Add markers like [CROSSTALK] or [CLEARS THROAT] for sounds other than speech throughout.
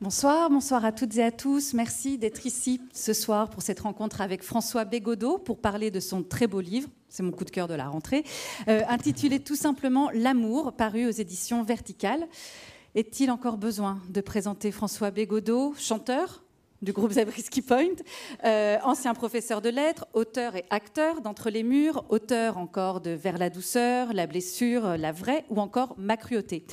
Bonsoir, bonsoir à toutes et à tous. Merci d'être ici ce soir pour cette rencontre avec François Bégodeau pour parler de son très beau livre, c'est mon coup de cœur de la rentrée, euh, intitulé tout simplement L'amour, paru aux éditions Verticales. Est-il encore besoin de présenter François Bégodeau, chanteur du groupe Zabriskie Point, euh, ancien professeur de lettres, auteur et acteur d'Entre les murs, auteur encore de Vers la douceur, La blessure, La vraie ou encore Ma cruauté?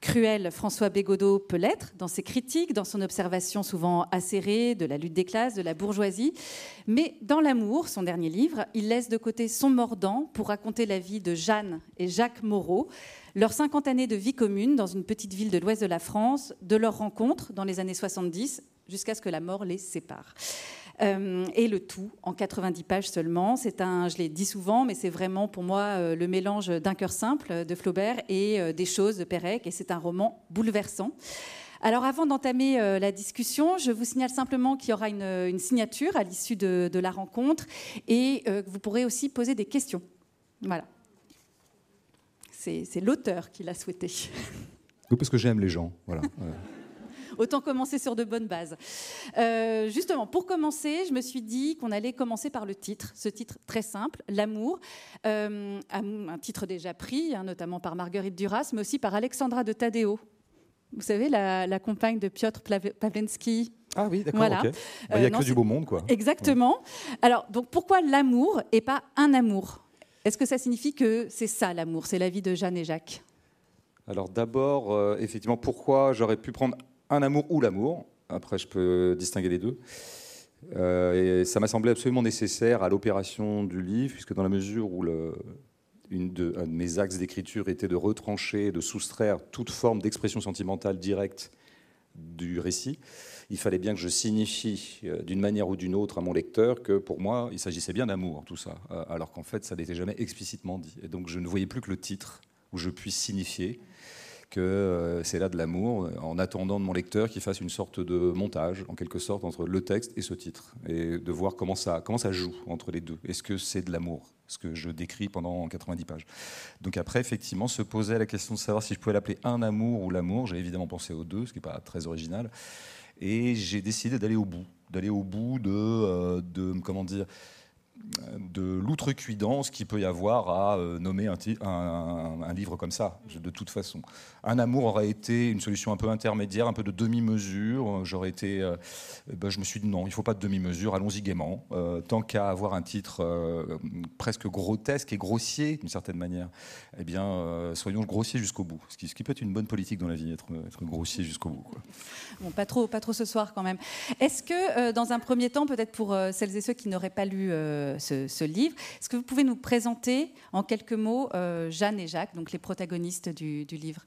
Cruel, François Bégodeau peut l'être dans ses critiques, dans son observation souvent acérée de la lutte des classes, de la bourgeoisie. Mais dans L'amour, son dernier livre, il laisse de côté son mordant pour raconter la vie de Jeanne et Jacques Moreau, leurs 50 années de vie commune dans une petite ville de l'ouest de la France, de leur rencontre dans les années 70 jusqu'à ce que la mort les sépare. Euh, et le tout en 90 pages seulement. C'est un, je l'ai dit souvent, mais c'est vraiment pour moi euh, le mélange d'un cœur simple de Flaubert et euh, des choses de Pérec, et c'est un roman bouleversant. Alors avant d'entamer la discussion, je vous signale simplement qu'il y aura une, signature à l'issue de, la rencontre et que vous pourrez aussi poser des questions. Voilà. C'est l'auteur qui l'a souhaité. Oui, parce que j'aime les gens. Voilà. [LAUGHS] Autant commencer sur de bonnes bases. Euh, justement, pour commencer, je me suis dit qu'on allait commencer par le titre, ce titre très simple, L'amour, euh, un titre déjà pris, hein, notamment par Marguerite Duras, mais aussi par Alexandra de Tadeo. Vous savez, la, compagne de Piotr Pawlenski. Ah oui, d'accord. Bah, il n'y a euh, que du beau monde, quoi. Exactement. Alors, donc, pourquoi l'amour et pas un amour? Est-ce que ça signifie que c'est ça l'amour? C'est la vie de Jeanne et Jacques alors d'abord, effectivement, pourquoi j'aurais pu prendre un amour ou l'amour. Après, je peux distinguer les deux. Euh, et ça m'a semblé absolument nécessaire à l'opération du livre, puisque dans la mesure où un de mes axes d'écriture était de retrancher, de soustraire toute forme d'expression sentimentale directe du récit, il fallait bien que je signifie euh, d'une manière ou d'une autre à mon lecteur que pour moi, il s'agissait bien d'amour, tout ça, euh, alors qu'en fait, ça n'était jamais explicitement dit. Et donc, je ne voyais plus que le titre où je puisse signifier que euh, c'est là de l'amour, en attendant de mon lecteur qu'il fasse une sorte de montage, en quelque sorte, entre le texte et ce titre, et de voir comment ça, comment ça joue entre les deux. Est-ce que c'est de l'amour ce que je décris pendant 90 pages? Donc après, effectivement, se poser la question de savoir si je pouvais l'appeler un amour ou l'amour. J'ai évidemment pensé aux deux, ce qui n'est pas très original. Et j'ai décidé d'aller au bout, d'aller au bout de, euh, de comment dire, de l'outrecuidance qu'il peut y avoir à euh, nommer un, livre comme ça, de toute façon. Un amour aurait été une solution un peu intermédiaire, un peu de demi-mesure. J'aurais été, euh, ben, je me suis dit non, il ne faut pas de demi-mesure, allons-y gaiement. Euh, tant qu'à avoir un titre presque grotesque et grossier d'une certaine manière, eh bien, soyons grossiers jusqu'au bout. Ce qui, peut être une bonne politique dans la vie, être, être grossier jusqu'au bout. Bon, pas trop, pas trop ce soir quand même. Est-ce que, dans un premier temps, peut-être pour celles et ceux qui n'auraient pas lu ce, livre. Est-ce que vous pouvez nous présenter en quelques mots euh, Jeanne et Jacques, donc les protagonistes du, livre?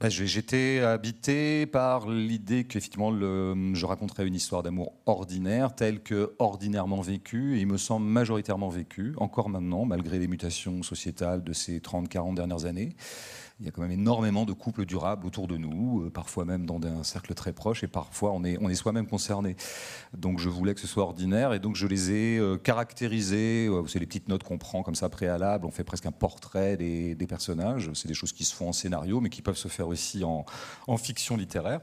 Bah, J'étais habité par l'idée qu'effectivement je raconterais une histoire d'amour ordinaire, telle que ordinairement vécue, et il me semble majoritairement vécue, encore maintenant, malgré les mutations sociétales de ces 30-40 dernières années. Il y a quand même énormément de couples durables autour de nous, euh, parfois même dans un cercle très proche, et parfois on est, on est soi-même concerné. Donc je voulais que ce soit ordinaire, et donc je les ai euh, caractérisés. Euh, c'est les petites notes qu'on prend comme ça préalable. On fait presque un portrait des, personnages. C'est des choses qui se font en scénario, mais qui peuvent se faire aussi en, en fiction littéraire.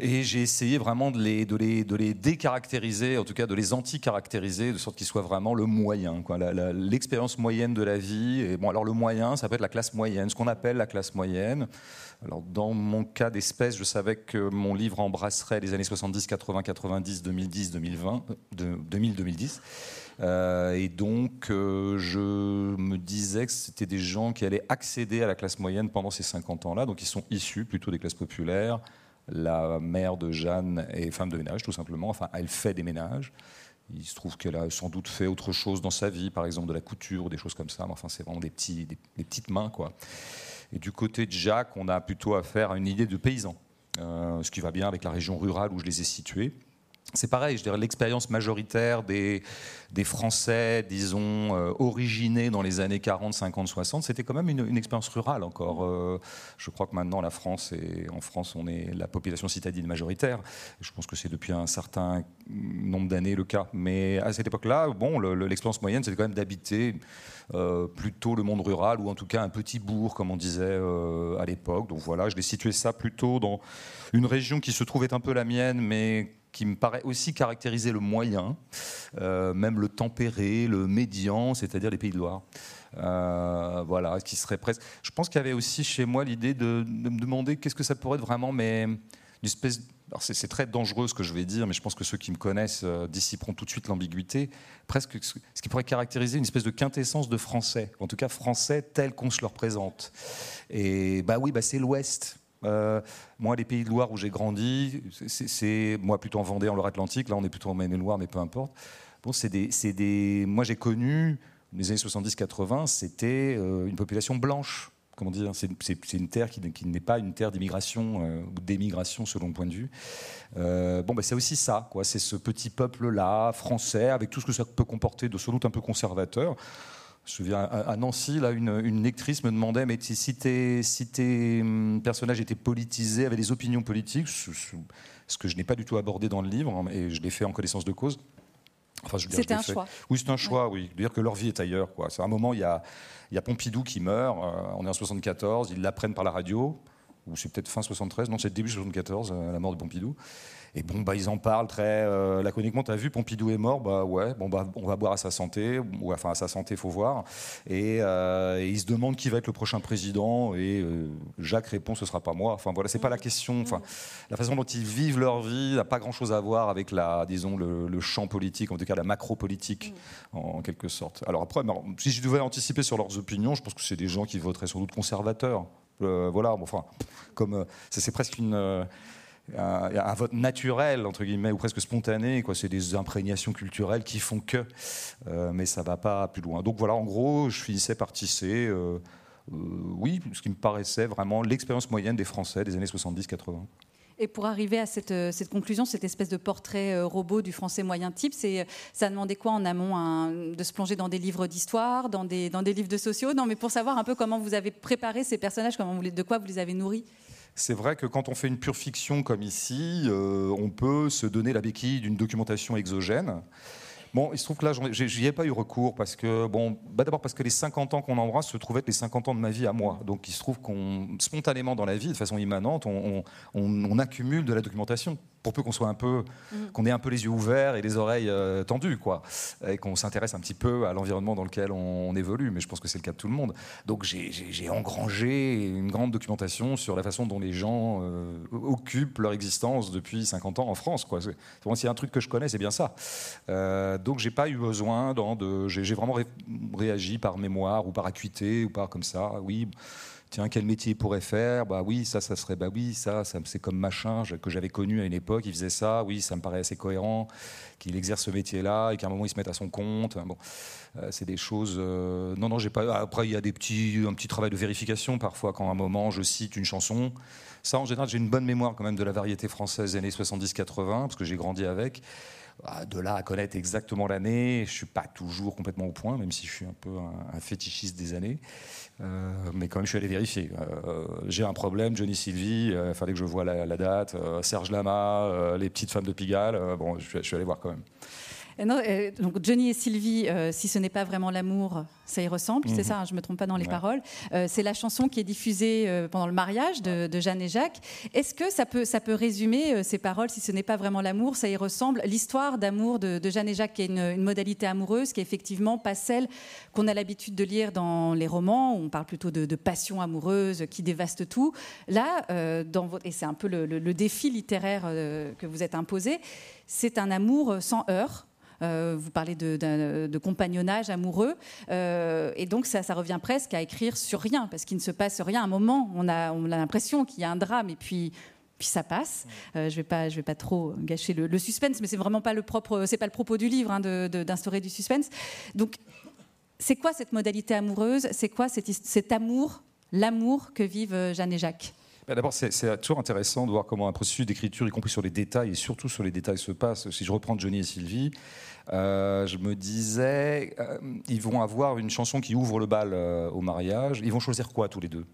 Et j'ai essayé vraiment de les, décaractériser, en tout cas de les anti-caractériser, de sorte qu'ils soient vraiment le moyen, l'expérience moyenne de la vie. Et bon, alors le moyen, ça peut être la classe moyenne, ce qu'on appelle la classe moyenne. Alors, dans mon cas d'espèce, je savais que mon livre embrasserait les années 70, 80, 90, 2010, 2020, 2000, 2010. et donc, euh, je me disais que c'était des gens qui allaient accéder à la classe moyenne pendant ces 50 ans-là. Donc, ils sont issus plutôt des classes populaires, la mère de Jeanne est femme de ménage, tout simplement. Enfin, elle fait des ménages. Il se trouve qu'elle a sans doute fait autre chose dans sa vie, par exemple de la couture ou des choses comme ça. Mais enfin, c'est vraiment des, petites mains, quoi. Et du côté de Jacques, on a plutôt affaire à une idée de paysan, euh, ce qui va bien avec la région rurale où je les ai situés. C'est pareil, je dirais l'expérience majoritaire des, Français, disons, euh, originés dans les années 40, 50, 60, c'était quand même une, expérience rurale encore. Euh, je crois que maintenant, la France, et en France, on est la population citadine majoritaire. Je pense que c'est depuis un certain nombre d'années le cas. Mais à cette époque-là, bon, l'expérience moyenne, c'était quand même d'habiter euh, plutôt le monde rural, ou en tout cas un petit bourg, comme on disait à l'époque. Donc voilà, je l'ai situé ça plutôt dans une région qui se trouvait un peu la mienne, mais qui me paraît aussi caractériser le moyen, euh, même le tempéré, le médian, c'est-à-dire les Pays de Loire. Euh, voilà, qui serait presque. Je pense qu'il y avait aussi chez moi l'idée de, me demander qu'est-ce que ça pourrait être vraiment, mais une espèce. C'est très dangereux ce que je vais dire, mais je pense que ceux qui me connaissent euh, dissiperont tout de suite l'ambiguïté. Presque ce qui pourrait caractériser une espèce de quintessence de français, en tout cas français tel qu'on se le représente. Et bah oui, bah c'est l'Ouest. Euh, moi, les pays de Loire où j'ai grandi, c'est moi plutôt en Vendée, en Loire-Atlantique. Là, on est plutôt en Maine-et-Loire, mais peu importe. Bon, c'est des, des, moi, j'ai connu les années 70-80, c'était euh, une population blanche. Comment dire C'est une terre qui, n'est pas une terre d'immigration euh, ou d'émigration selon le point de vue. bon, ben, c'est aussi ça, quoi. C'est ce petit peuple-là, français, avec tout ce que ça peut comporter de sans doute un peu conservateur. Je me souviens, à Nancy, là, une, lectrice me demandait mais si tes, si tes hum, personnages étaient politisés, avaient des opinions politiques, ce, que je n'ai pas du tout abordé dans le livre, hein, et je l'ai fait en connaissance de cause. Enfin, c'était un choix. Oui, c'est un choix, oui. Dire que leur vie est ailleurs. C'est un moment, il y, a, il y a Pompidou qui meurt, euh, on est en 74, ils l'apprennent par la radio, ou c'est peut-être fin 73, non, c'est début 74, euh, la mort de Pompidou. Et bon, bah, ils en parlent très euh, laconiquement. T'as vu, Pompidou est mort, bah ouais, bon, bah, on va boire à sa santé, ou enfin à sa santé, faut voir. Et, euh, ils se demandent qui va être le prochain président, et euh, Jacques répond, ce sera pas moi. Enfin voilà, c'est pas la question. Enfin, la façon dont ils vivent leur vie n'a pas grand-chose à voir avec la, disons, le, champ politique, en tout cas la macro-politique, en, quelque sorte. Alors après, si je devais anticiper sur leurs opinions, je pense que c'est des gens qui voteraient sans doute conservateurs. voilà, bon, enfin, comme c'est presque une un, vote naturel, entre guillemets, ou presque spontané. Quoi. C'est des imprégnations culturelles qui font que, euh, mais ça va pas plus loin. Donc voilà, en gros, je finissais par tisser, euh, euh, oui, ce qui me paraissait vraiment l'expérience moyenne des Français des années 70-80. Et pour arriver à cette, conclusion, cette espèce de portrait robot du français moyen type, c'est, ça demandait quoi en amont De se plonger dans des livres d'histoire, dans des, dans des livres de sociaux? Non, mais pour savoir un peu comment vous avez préparé ces personnages, comment vous, de quoi vous les avez nourris? C'est vrai que quand on fait une pure fiction comme ici, euh, on peut se donner la béquille d'une documentation exogène. Bon, il se trouve que là, j'y ai pas eu recours parce que, bon, bah d'abord parce que les 50 ans qu'on embrasse se trouvaient être les 50 ans de ma vie à moi. Donc il se trouve qu'on, spontanément dans la vie, de façon immanente, on accumule de la documentation pour peu qu'on soit un peu, mm. qu'on ait un peu les yeux ouverts et les oreilles euh, tendues, quoi, et qu'on s'intéresse un petit peu à l'environnement dans lequel on, évolue. Mais je pense que c'est le cas de tout le monde. Donc j'ai engrangé une grande documentation sur la façon dont les gens euh, occupent leur existence depuis 50 ans en France. Quoi. S'il y a un truc que je connais, c'est bien ça. Euh, donc j'ai pas eu besoin de, j'ai vraiment réagi par mémoire ou par acuité ou par comme ça. Oui tiens, quel métier il pourrait faire? Bah oui, ça, ça serait, bah oui, ça, ça c'est comme machin que j'avais connu à une époque, il faisait ça, oui, ça me paraît assez cohérent qu'il exerce ce métier-là et qu'à un moment il se mette à son compte. Bon, euh, c'est des choses. Euh, non, non, j'ai pas. Après, il y a des petits, un petit travail de vérification parfois quand à un moment je cite une chanson. Ça, en général, j'ai une bonne mémoire quand même de la variété française années 70-80 parce que j'ai grandi avec. Ah, de là à connaître exactement l'année, je suis pas toujours complètement au point, même si je suis un peu un, fétichiste des années. Euh, mais quand même, je suis allé vérifier. Euh, j'ai un problème, Johnny Sylvie, il euh, fallait que je vois la, date. Serge Lama, les petites femmes de Pigalle. bon, je suis allé voir quand même. Non, euh, donc Johnny et Sylvie, euh, si ce n'est pas vraiment l'amour, ça y ressemble, c'est mhm. ça, hein, je ne me trompe pas dans les paroles. Euh, c'est la chanson qui est diffusée pendant le mariage de, Jeanne et Jacques. Est-ce que ça peut, ça peut résumer ces paroles, si ce n'est pas vraiment l'amour, ça y ressemble L'histoire d'amour de, Jeanne et Jacques, qui est une, modalité amoureuse, qui est effectivement pas celle qu'on a l'habitude de lire dans les romans, où on parle plutôt de, passion amoureuse qui dévaste tout. Là, dans et c'est un peu le, le défi littéraire que vous êtes imposé, c'est un amour sans heurts euh, vous parlez de, compagnonnage amoureux. Euh, et donc, ça, revient presque à écrire sur rien, parce qu'il ne se passe rien. À un moment, on a, on a l'impression qu'il y a un drame, et puis ça passe. Euh, je vais pas, je vais pas trop gâcher le, suspense, mais c'est vraiment pas le propre, pas le propos du livre hein, d'instaurer du suspense. Donc, c'est quoi cette modalité amoureuse? C'est quoi cet, amour, l'amour que vivent Jeanne et Jacques? D'abord, c'est toujours intéressant de voir comment un processus d'écriture, y compris sur les détails et surtout sur les détails, se passe. Si je reprends Johnny et Sylvie, euh, je me disais, euh, ils vont avoir une chanson qui ouvre le bal euh, au mariage. Ils vont choisir quoi tous les deux?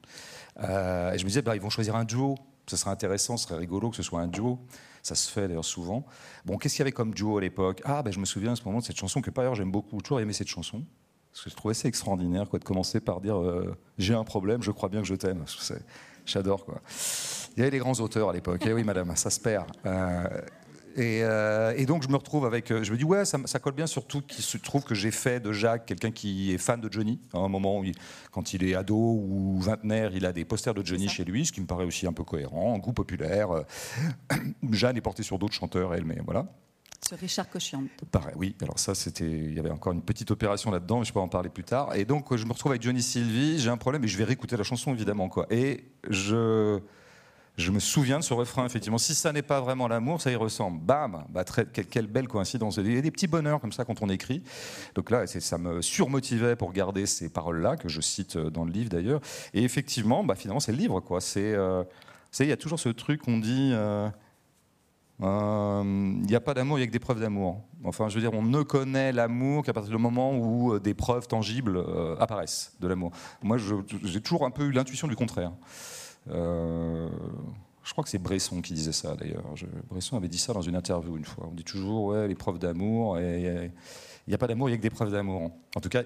Et je me disais, bah, ils vont choisir un duo. Ce serait intéressant, ce serait rigolo que ce soit un duo. Ça se fait d'ailleurs souvent. Bon, qu'est-ce qu'il y avait comme duo à l'époque? Ah, ben, je me souviens à ce moment de cette chanson que par ailleurs j'aime beaucoup. Toujours aimé cette chanson. Parce que je trouvais ça extraordinaire quoi, de commencer par dire J'ai un problème, je crois bien que je t'aime. J'adore. quoi. Il y avait les grands auteurs à l'époque. Eh oui, madame, ça se perd. Euh, et, donc je me retrouve avec, euh, je me dis ouais, ça, colle bien surtout qu'il se trouve que j'ai fait de Jacques quelqu'un qui est fan de Johnny. À un moment où, quand il est ado ou vingtenaire, il a des posters de Johnny chez lui, ce qui me paraît aussi un peu cohérent, un goût populaire. Euh, [COUGHS] Jeanne est portée sur d'autres chanteurs, elle, mais voilà. Sur Richard Cochian. Pareil, oui. Alors ça, c'était, il y avait encore une petite opération là-dedans, mais je peux en parler plus tard. Et donc je me retrouve avec Johnny Sylvie. J'ai un problème et je vais réécouter la chanson évidemment quoi. Et je je me souviens de ce refrain, effectivement. Si ça n'est pas vraiment l'amour, ça y ressemble. Bam bah, quelle, belle coïncidence. Il y a des petits bonheurs comme ça quand on écrit. Donc là, ça me surmotivait pour garder ces paroles-là, que je cite euh, dans le livre d'ailleurs. Et effectivement, bah, finalement, c'est le livre. Quoi. C'est, euh, il y a toujours ce truc qu'on dit. Euh, il n'y a pas d'amour, il n'y a que des preuves d'amour. Enfin, je veux dire, on ne connaît l'amour qu'à partir du moment où des preuves tangibles apparaissent de l'amour. Moi, j'ai toujours un peu eu l'intuition du contraire. Euh, je crois que c'est Bresson qui disait ça d'ailleurs. Bresson avait dit ça dans une interview une fois. On dit toujours, ouais, les preuves d'amour, il n'y a pas d'amour, il n'y a que des preuves d'amour. En tout cas,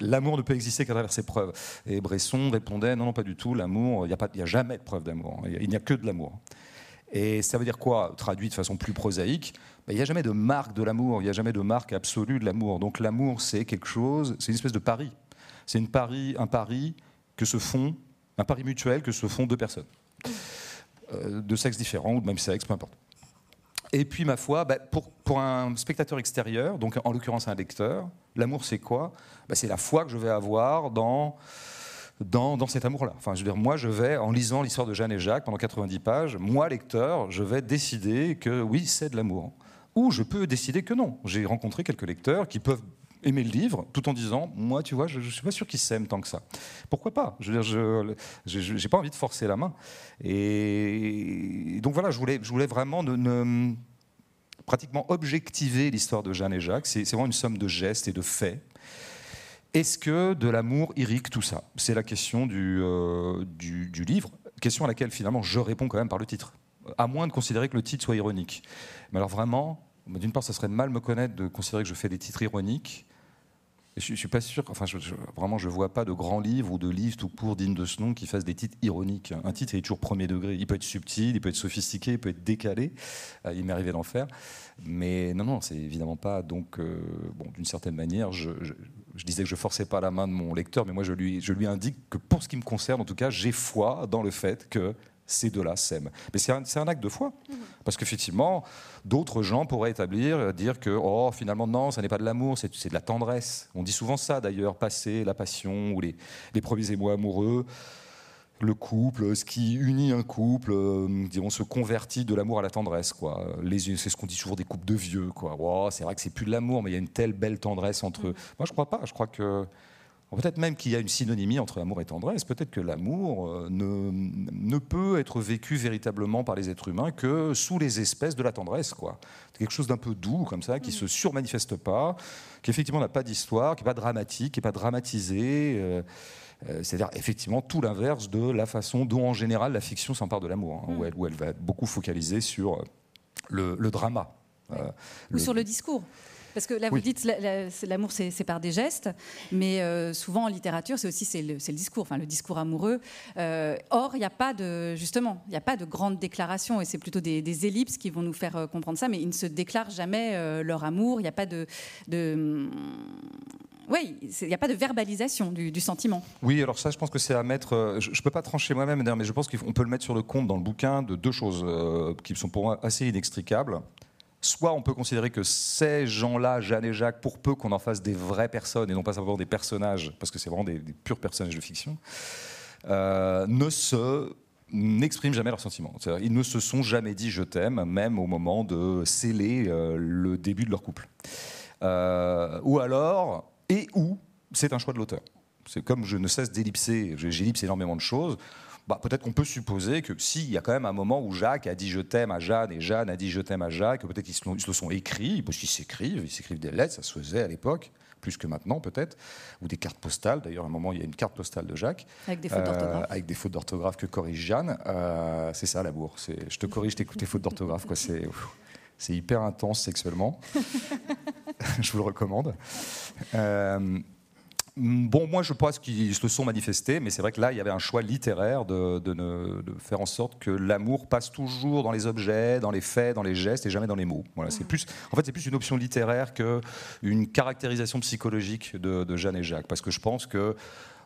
l'amour ne peut exister qu'à travers ses preuves. Et Bresson répondait, non, non, pas du tout, l'amour, il n'y a, jamais de preuve d'amour, il n'y a, que de l'amour. Et ça veut dire quoi Traduit de façon plus prosaïque, ben, il n'y a jamais de marque de l'amour, il n'y a jamais de marque absolue de l'amour. Donc l'amour, c'est quelque chose, c'est une espèce de pari. C'est une pari, un pari que se font un pari mutuel que se font deux personnes, euh, de sexe différents ou de même sexe, peu importe. Et puis, ma foi, bah, pour, pour, un spectateur extérieur, donc en l'occurrence un lecteur, l'amour, c'est quoi? Bah, C'est la foi que je vais avoir dans, dans, cet amour-là. Enfin, je veux dire, moi, je vais, en lisant l'histoire de Jeanne et Jacques pendant 90 pages, moi, lecteur, je vais décider que oui, c'est de l'amour. Ou je peux décider que non. J'ai rencontré quelques lecteurs qui peuvent aimer le livre, tout en disant, moi, tu vois, je ne suis pas sûr qu'ils s'aiment tant que ça. Pourquoi pas? Je veux dire, je n'ai pas envie de forcer la main. Et donc voilà, je voulais, je voulais vraiment pratiquement objectiver l'histoire de Jeanne et Jacques. C'est vraiment une somme de gestes et de faits. Est-ce que de l'amour irrigue tout ça? C'est la question du, euh, du, du livre, question à laquelle finalement je réponds quand même par le titre, à moins de considérer que le titre soit ironique. Mais alors vraiment, d'une part, ça serait mal me connaître de considérer que je fais des titres ironiques. Je, ne suis pas sûr, enfin, je, vraiment, je vois pas de grands livres ou de livres tout court dignes de ce nom qui fassent des titres ironiques. Un titre est toujours premier degré. Il peut être subtil, il peut être sophistiqué, il peut être décalé. Euh, il m'est arrivé d'en faire. Mais non, non, c'est évidemment pas. Donc, euh, bon, d'une certaine manière, je, disais que je forçais pas la main de mon lecteur, mais moi, je lui, je lui indique que pour ce qui me concerne, en tout cas, j'ai foi dans le fait que ces deux-là s'aiment. Mais c'est un, acte de foi. Mhm. Parce qu'effectivement, d'autres gens pourraient établir, euh, dire que oh, finalement, non, ça n'est pas de l'amour, c'est de la tendresse. On dit souvent ça d'ailleurs, passer la passion ou les, les premiers émois amoureux. Le couple, ce qui unit un couple, euh, disons, se convertit de l'amour à la tendresse. Quoi. C'est ce qu'on dit toujours des couples de vieux. Quoi. C'est vrai que c'est plus de l'amour, mais il y a une telle belle tendresse entre eux. Mhm. Moi, je crois pas. Je crois que Peut-être même qu'il y a une synonymie entre amour et tendresse. Peut-être que l'amour euh, ne, ne, peut être vécu véritablement par les êtres humains que sous les espèces de la tendresse. Quoi. C'est quelque chose d'un peu doux, comme ça, qui ne se surmanifeste pas, qui effectivement n'a pas d'histoire, qui n'est pas dramatique, qui n'est pas dramatisé. Euh, c'est-à-dire effectivement tout l'inverse de la façon dont en général la fiction s'empare de l'amour, hein, où, elle, où, elle, va être beaucoup focalisée sur le, drama. Ou sur le discours. Parce que là, vous dites l'amour, c'est par des gestes, mais euh, souvent en littérature, c'est aussi le, le, discours, enfin le discours amoureux. Euh, or, il n'y a pas de justement, il n'y a pas de grandes déclarations, et c'est plutôt des, ellipses qui vont nous faire euh, comprendre ça. Mais ils ne se déclarent jamais leur amour. Il n'y a pas de, de oui, il n'y a pas de verbalisation du, sentiment. Oui, alors ça, je pense que c'est à mettre. Je ne peux pas trancher moi-même, mais je pense qu'on peut le mettre sur le compte dans le bouquin de deux choses qui sont pour moi assez inextricables. Soit on peut considérer que ces gens-là, Jeanne et Jacques, pour peu qu'on en fasse des vraies personnes et non pas simplement des personnages, parce que c'est vraiment des, purs personnages de fiction, euh, ne se n'expriment jamais leurs sentiments. Ils ne se sont jamais dit je t'aime, même au moment de sceller euh, le début de leur couple. Euh, ou alors, et ou, c'est un choix de l'auteur. C'est comme je ne cesse d'ellipser, j'ellipse énormément de choses. Bah, peut-être qu'on peut supposer que s'il y a quand même un moment où Jacques a dit je t'aime à Jeanne et Jeanne a dit je t'aime à Jacques, peut-être qu'ils se, le sont écrits, parce qu'ils s'écrivent, ils s'écrivent des lettres, ça se faisait à l'époque plus que maintenant peut-être, ou des cartes postales. D'ailleurs, à un moment, il y a une carte postale de Jacques. Avec des fautes d'orthographe. avec des fautes d'orthographe que corrige Jeanne. c'est ça l'amour. Je te corrige tes, tes fautes d'orthographe. C'est c'est hyper intense sexuellement. [LAUGHS] [LAUGHS] je vous le recommande. Euh, bon, moi, je pense qu'ils se sont manifestés, mais c'est vrai que là, il y avait un choix littéraire de, de, faire en sorte que l'amour passe toujours dans les objets, dans les faits, dans les gestes et jamais dans les mots. Voilà, c'est plus, en fait, c'est plus une option littéraire qu'une caractérisation psychologique de, de Jeanne et Jacques, parce que je pense que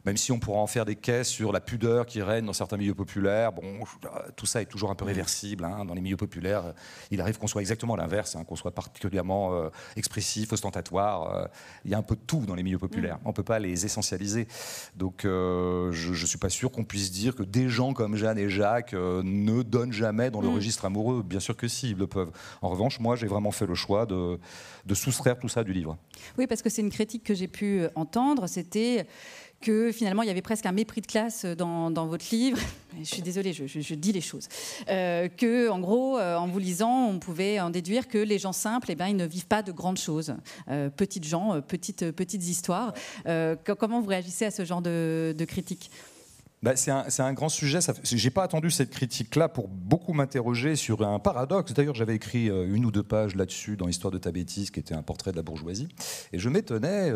même si on pourra en faire des caisses sur la pudeur qui règne dans certains milieux populaires, bon, tout ça est toujours un peu réversible. Hein. Dans les milieux populaires, il arrive qu'on soit exactement l'inverse, hein, qu'on soit particulièrement euh, expressif, ostentatoire. Euh, il y a un peu de tout dans les milieux populaires. On ne peut pas les essentialiser. Donc, euh, je ne suis pas sûr qu'on puisse dire que des gens comme Jeanne et Jacques ne donnent jamais dans le mm. registre amoureux. Bien sûr que si, ils le peuvent. En revanche, moi, j'ai vraiment fait le choix de, de soustraire tout ça du livre. Oui, parce que c'est une critique que j'ai pu entendre. C'était que finalement il y avait presque un mépris de classe dans, votre livre. [LAUGHS] Je suis désolée, je, dis les choses. Euh, que en gros, euh, en vous lisant, on pouvait en déduire que les gens simples, eh ben, ils ne vivent pas de grandes choses. Euh, petites gens, petites, petites histoires. comment vous réagissez à ce genre de, de critique? Bah, c'est un, grand sujet. Je n'ai pas attendu cette critique-là pour beaucoup m'interroger sur un paradoxe. D'ailleurs, j'avais écrit une ou deux pages là-dessus dans Histoire de ta bêtise, qui était un portrait de la bourgeoisie. Et je m'étonnais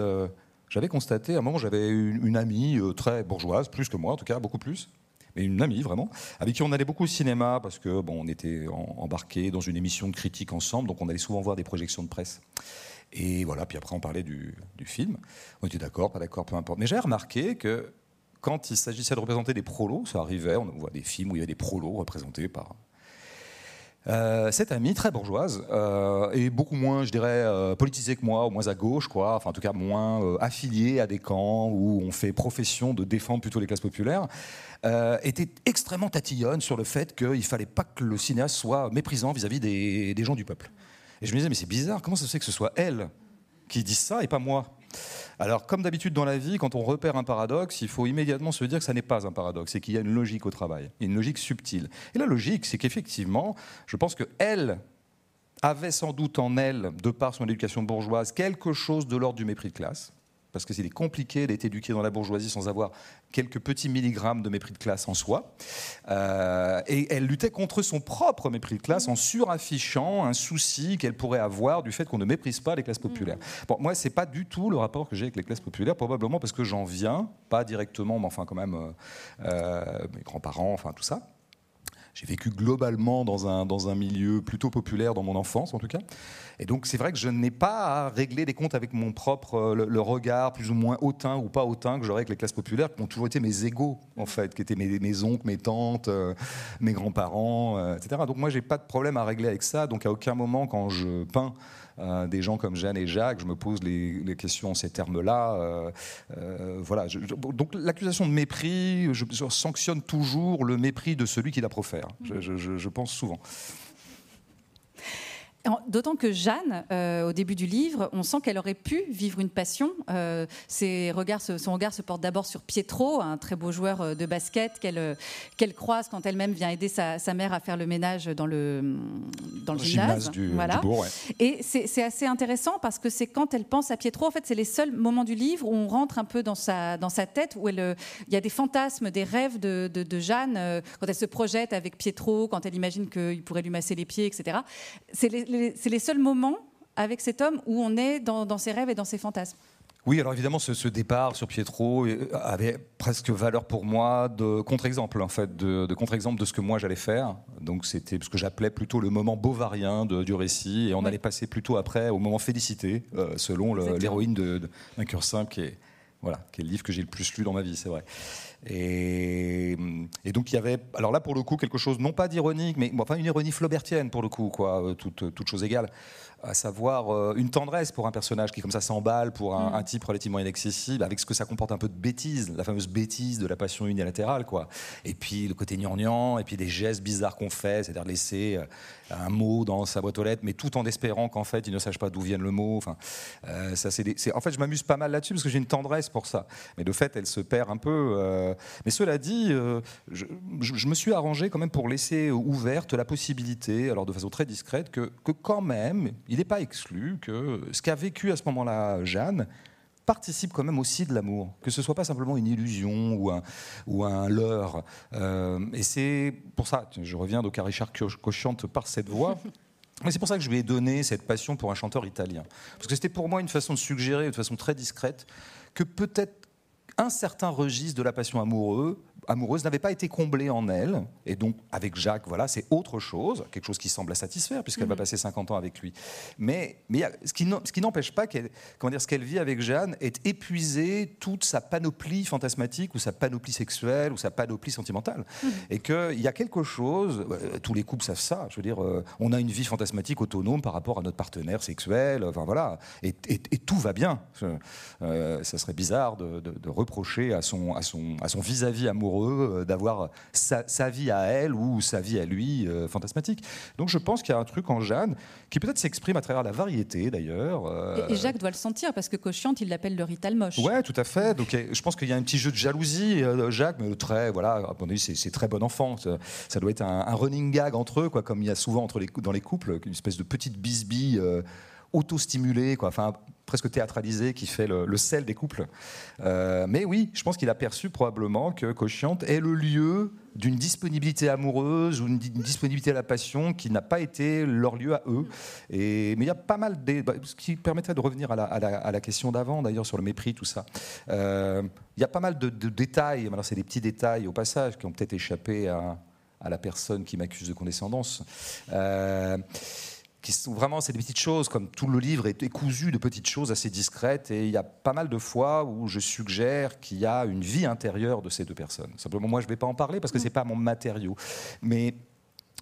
j'avais constaté, à un moment, j'avais une, amie euh, très bourgeoise, plus que moi en tout cas, beaucoup plus, mais une amie vraiment, avec qui on allait beaucoup au cinéma parce que bon, on était embarqués dans une émission de critique ensemble, donc on allait souvent voir des projections de presse. Et voilà, puis après on parlait du, du film. On était d'accord, pas d'accord, peu importe. Mais j'ai remarqué que quand il s'agissait de représenter des prolos, ça arrivait, on voit des films où il y avait des prolos représentés par euh, cette amie très bourgeoise euh, et beaucoup moins, je dirais, euh, politisée que moi, au moins à gauche, quoi. Enfin, en tout cas, moins euh, affiliée à des camps où on fait profession de défendre plutôt les classes populaires, était extrêmement tatillonne sur le fait qu'il fallait pas que le cinéaste soit méprisant vis-à-vis des, des gens du peuple. Et je me disais, mais c'est bizarre, comment ça se fait que ce soit elle qui dise ça et pas moi? Alors, comme d'habitude dans la vie, quand on repère un paradoxe, il faut immédiatement se dire que ça n'est pas un paradoxe, et qu'il y a une logique au travail, une logique subtile. Et la logique, c'est qu'effectivement, je pense qu'elle avait sans doute en elle, de par son éducation bourgeoise, quelque chose de l'ordre du mépris de classe parce que c'est compliqué d'être éduqué dans la bourgeoisie sans avoir quelques petits milligrammes de mépris de classe en soi. Euh, et elle luttait contre son propre mépris de classe en suraffichant un souci qu'elle pourrait avoir du fait qu'on ne méprise pas les classes populaires. Mm. Bon, moi, c'est pas du tout le rapport que j'ai avec les classes populaires, probablement parce que j'en viens, pas directement, mais enfin quand même euh, euh, mes grands-parents, enfin tout ça. J'ai vécu globalement dans un, dans un milieu plutôt populaire dans mon enfance, en tout cas. Et donc, c'est vrai que je n'ai pas à régler des comptes avec mon propre euh, le, regard plus ou moins hautain ou pas hautain que j'aurais avec les classes populaires, qui ont toujours été mes égaux, en fait, qui étaient mes, mes oncles, mes tantes, euh, mes grands-parents, euh, etc. Donc, moi, j'ai pas de problème à régler avec ça. Donc, à aucun moment, quand je peins euh, des gens comme Jeanne et Jacques, je me pose les, questions en ces termes-là. Euh, euh, voilà. donc l'accusation de mépris, je, sanctionne toujours le mépris de celui qui la profère. je pense souvent. D'autant que Jeanne, euh, au début du livre, on sent qu'elle aurait pu vivre une passion. Euh, ses regards, son regard se porte d'abord sur Pietro, un très beau joueur euh, de basket qu'elle croise quand elle-même vient aider sa, mère à faire le ménage dans le, dans le, gymnase. du, voilà. Et c'est assez intéressant parce que c'est quand elle pense à Pietro, en fait, c'est les seuls moments du livre où on rentre un peu dans sa, dans sa tête, où elle, il y a des fantasmes, des rêves de, de Jeanne, quand elle se projette avec Pietro, quand elle imagine qu'il pourrait lui masser les pieds, etc. C'est les les seuls moments avec cet homme où on est dans, ses rêves et dans ses fantasmes. Oui, alors évidemment, ce, départ sur Pietro euh, avait presque valeur pour moi de contre-exemple, en fait, de, contre-exemple de ce que moi j'allais faire. Donc c'était ce que j'appelais plutôt le moment bovarien du récit, et on allait passer plutôt après au moment félicité, euh, selon l'héroïne d'un cœur simple, qui est, voilà, qui est le livre que j'ai le plus lu dans ma vie, c'est vrai. Et, donc il y avait, alors là pour le coup, quelque chose non pas d'ironique, mais enfin une ironie flaubertienne pour le coup, quoi, euh, toute, toute chose égale à savoir euh, une tendresse pour un personnage qui comme ça s'emballe pour un, mm. un, type relativement inaccessible, avec ce que ça comporte un peu de bêtise, la fameuse bêtise de la passion unilatérale, quoi. Et puis le côté gnangnan, et puis des gestes bizarres qu'on fait, c'est-à-dire laisser euh, un mot dans sa boîte aux lettres, mais tout en espérant qu'en fait il ne sache pas d'où vient le mot. Enfin, euh, ça c'est, en fait je m'amuse pas mal là-dessus parce que j'ai une tendresse pour ça, mais de fait elle se perd un peu mais cela dit, je, je, me suis arrangé quand même pour laisser ouverte la possibilité, alors de façon très discrète, que, que quand même, il n'est pas exclu que ce qu'a vécu à ce moment-là Jeanne participe quand même aussi de l'amour, que ce soit pas simplement une illusion ou un, ou un leurre. Euh, et c'est pour ça, je reviens d'Oka Richard chante par cette voix. [LAUGHS] Mais c'est pour ça que je lui ai donné cette passion pour un chanteur italien. Parce que c'était pour moi une façon de suggérer, de façon très discrète, que peut-être un certain registre de la passion amoureuse amoureuse n'avait pas été comblée en elle. Et donc, avec Jacques, voilà, c'est autre chose, quelque chose qui semble la satisfaire, puisqu'elle va mhm. passer 50 ans avec lui. Mais, mais ce qui n'empêche pas qu'elle, comment dire, ce qu'elle vit avec Jeanne est épuisé toute sa panoplie fantasmatique, ou sa panoplie sexuelle, ou sa panoplie sentimentale. Mhm. Et qu'il y a quelque chose, euh, tous les couples savent ça, je veux dire, euh, on a une vie fantasmatique autonome par rapport à notre partenaire sexuel, enfin voilà, et, tout va bien. Euh, ça serait bizarre de, de, reprocher à son, à son, à son vis-à-vis amoureux euh, d'avoir sa, vie à elle ou sa vie à lui euh, fantasmatique. Donc je pense qu'il y a un truc en Jeanne qui peut-être s'exprime à travers la variété d'ailleurs. Euh. Et, Jacques doit le sentir parce que Cochiante, il l'appelle le rital moche. Ouais, tout à fait. Donc je pense qu'il y a un petit jeu de jalousie, Jacques, mais très, voilà, c'est très bon enfant. Ça, doit être un, running gag entre eux, quoi, comme il y a souvent entre les, dans les couples, une espèce de petite bisbille auto-stimulée, quoi. Enfin, presque théâtralisé qui fait le, sel des couples. Euh, mais oui, je pense qu'il a perçu probablement que Cochiante est le lieu d'une disponibilité amoureuse ou une, disponibilité à la passion qui n'a pas été leur lieu à eux. Et, mais il y a pas mal de... Bah, ce qui permettrait de revenir à la, question d'avant, d'ailleurs, sur le mépris, tout ça. Euh, il y a pas mal de, détails, alors c'est des petits détails au passage qui ont peut-être échappé à, la personne qui m'accuse de condescendance. Euh, qui sont vraiment c'est des petites choses comme tout le livre est cousu de petites choses assez discrètes et il y a pas mal de fois où je suggère qu'il y a une vie intérieure de ces deux personnes. Simplement moi je ne vais pas en parler parce que mm. c'est pas mon matériau, mais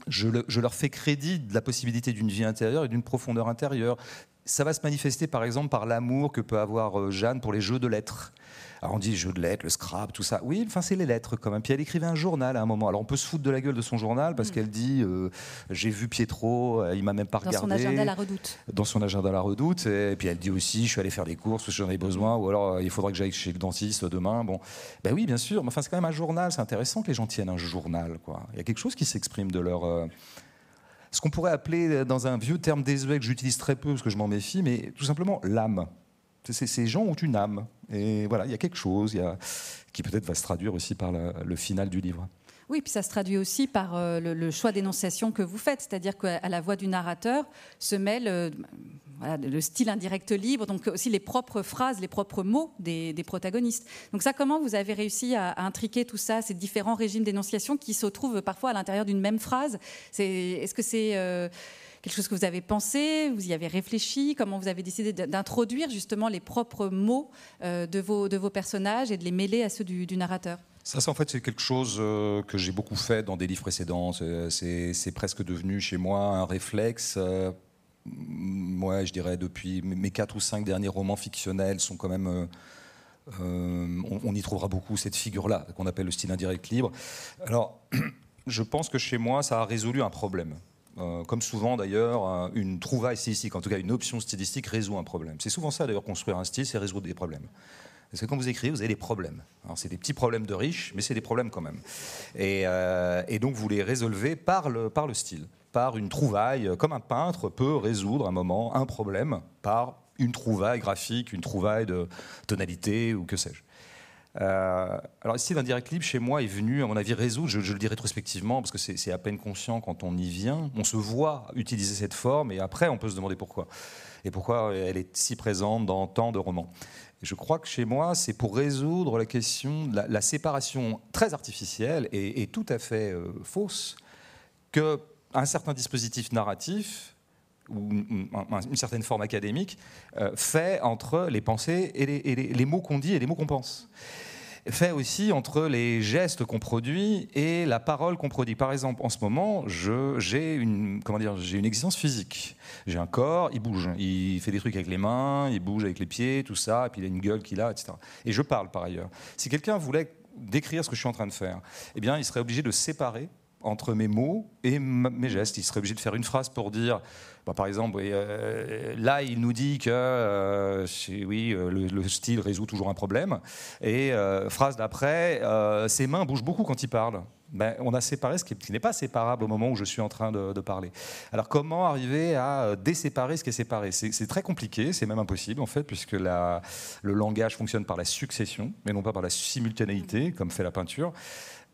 je, je, leur fais crédit de la possibilité d'une vie intérieure et d'une profondeur intérieure. Ça va se manifester par exemple par l'amour que peut avoir euh, Jeanne pour les jeux de lettres. Alors on dit jeu de lettres, le scrap, tout ça. Oui, enfin c'est les lettres quand même. Puis elle écrivait un journal à un moment. Alors on peut se foutre de la gueule de son journal parce mm. qu'elle dit euh, j'ai vu Pietro, euh, il m'a même pas regardé. Dans son agenda la redoute. Dans son agenda la redoute. Et puis elle dit aussi je suis allé faire des courses j'en ai besoin ou alors euh, il faudrait que j'aille chez le dentiste demain. Bon, ben oui bien sûr. Mais enfin c'est quand même un journal. C'est intéressant que les gens tiennent un journal quoi. Il y a quelque chose qui s'exprime de leur ce qu'on pourrait appeler dans un vieux terme désuet que j'utilise très peu parce que je m'en méfie, mais tout simplement l'âme. Ces gens ont une âme. Et voilà, il y a quelque chose y a, qui peut-être va se traduire aussi par le final du livre. Oui, puis ça se traduit aussi par euh, le, choix d'énonciation que vous faites, c'est-à-dire qu'à la voix du narrateur se mêle euh, le style indirect libre, donc aussi les propres phrases, les propres mots des, protagonistes. Donc ça, comment vous avez réussi à, intriquer tout ça, ces différents régimes d'énonciation qui se trouvent parfois à l'intérieur d'une même phrase? Est-ce que c'est... Euh, quelque chose que vous avez pensé, vous y avez réfléchi, comment vous avez décidé d'introduire justement les propres mots euh, de, vos, personnages et de les mêler à ceux du, narrateur? Ça, en fait, c'est quelque chose euh, que j'ai beaucoup fait dans des livres précédents. C'est presque devenu chez moi un réflexe. Euh, moi, je dirais depuis mes quatre ou cinq derniers romans fictionnels sont quand même. on, y trouvera beaucoup cette figure-là qu'on appelle le style indirect libre. Alors, [CLEARS THROAT] je pense que chez moi, ça a résolu un problème. Euh, comme souvent d'ailleurs, une trouvaille stylistique, en tout cas une option stylistique, résout un problème. C'est souvent ça d'ailleurs, construire un style, c'est résoudre des problèmes. Parce que quand vous écrivez, vous avez des problèmes. C'est des petits problèmes de riches, mais c'est des problèmes quand même. Et, euh, donc vous les résolvez par le, par le style, par une trouvaille, comme un peintre peut résoudre un moment un problème par une trouvaille graphique, une trouvaille de tonalité ou que sais-je. Euh, alors ici, l'indirect libre, chez moi, est venu, à mon avis, résoudre, je, le dis rétrospectivement, parce que c'est à peine conscient quand on y vient, on se voit utiliser cette forme, et après, on peut se demander pourquoi. Et pourquoi elle est si présente dans tant de romans. je crois que chez moi, c'est pour résoudre la question de la, séparation très artificielle et, tout à fait euh, fausse qu'un certain dispositif narratif ou une, certaine forme académique euh, fait entre les pensées et les mots qu'on dit et les mots qu'on pense fait aussi entre les gestes qu'on produit et la parole qu'on produit. Par exemple, en ce moment, j'ai une, une existence physique. J'ai un corps, il bouge, il fait des trucs avec les mains, il bouge avec les pieds, tout ça, et puis il a une gueule qu'il a, etc. Et je parle par ailleurs. Si quelqu'un voulait décrire ce que je suis en train de faire, eh bien, il serait obligé de séparer entre mes mots et mes gestes. Il serait obligé de faire une phrase pour dire, bah, par exemple, euh, là, il nous dit que euh, oui, euh, le, style résout toujours un problème. Et phrase d'après, ses mains bougent beaucoup quand il parle. Ben, on a séparé ce qui, n'est pas séparable au moment où je suis en train de, parler. Alors comment arriver à déséparer ce qui est séparé? C'est, très compliqué, c'est même impossible en fait, puisque le langage fonctionne par la succession, mais non pas par la simultanéité, comme fait la peinture.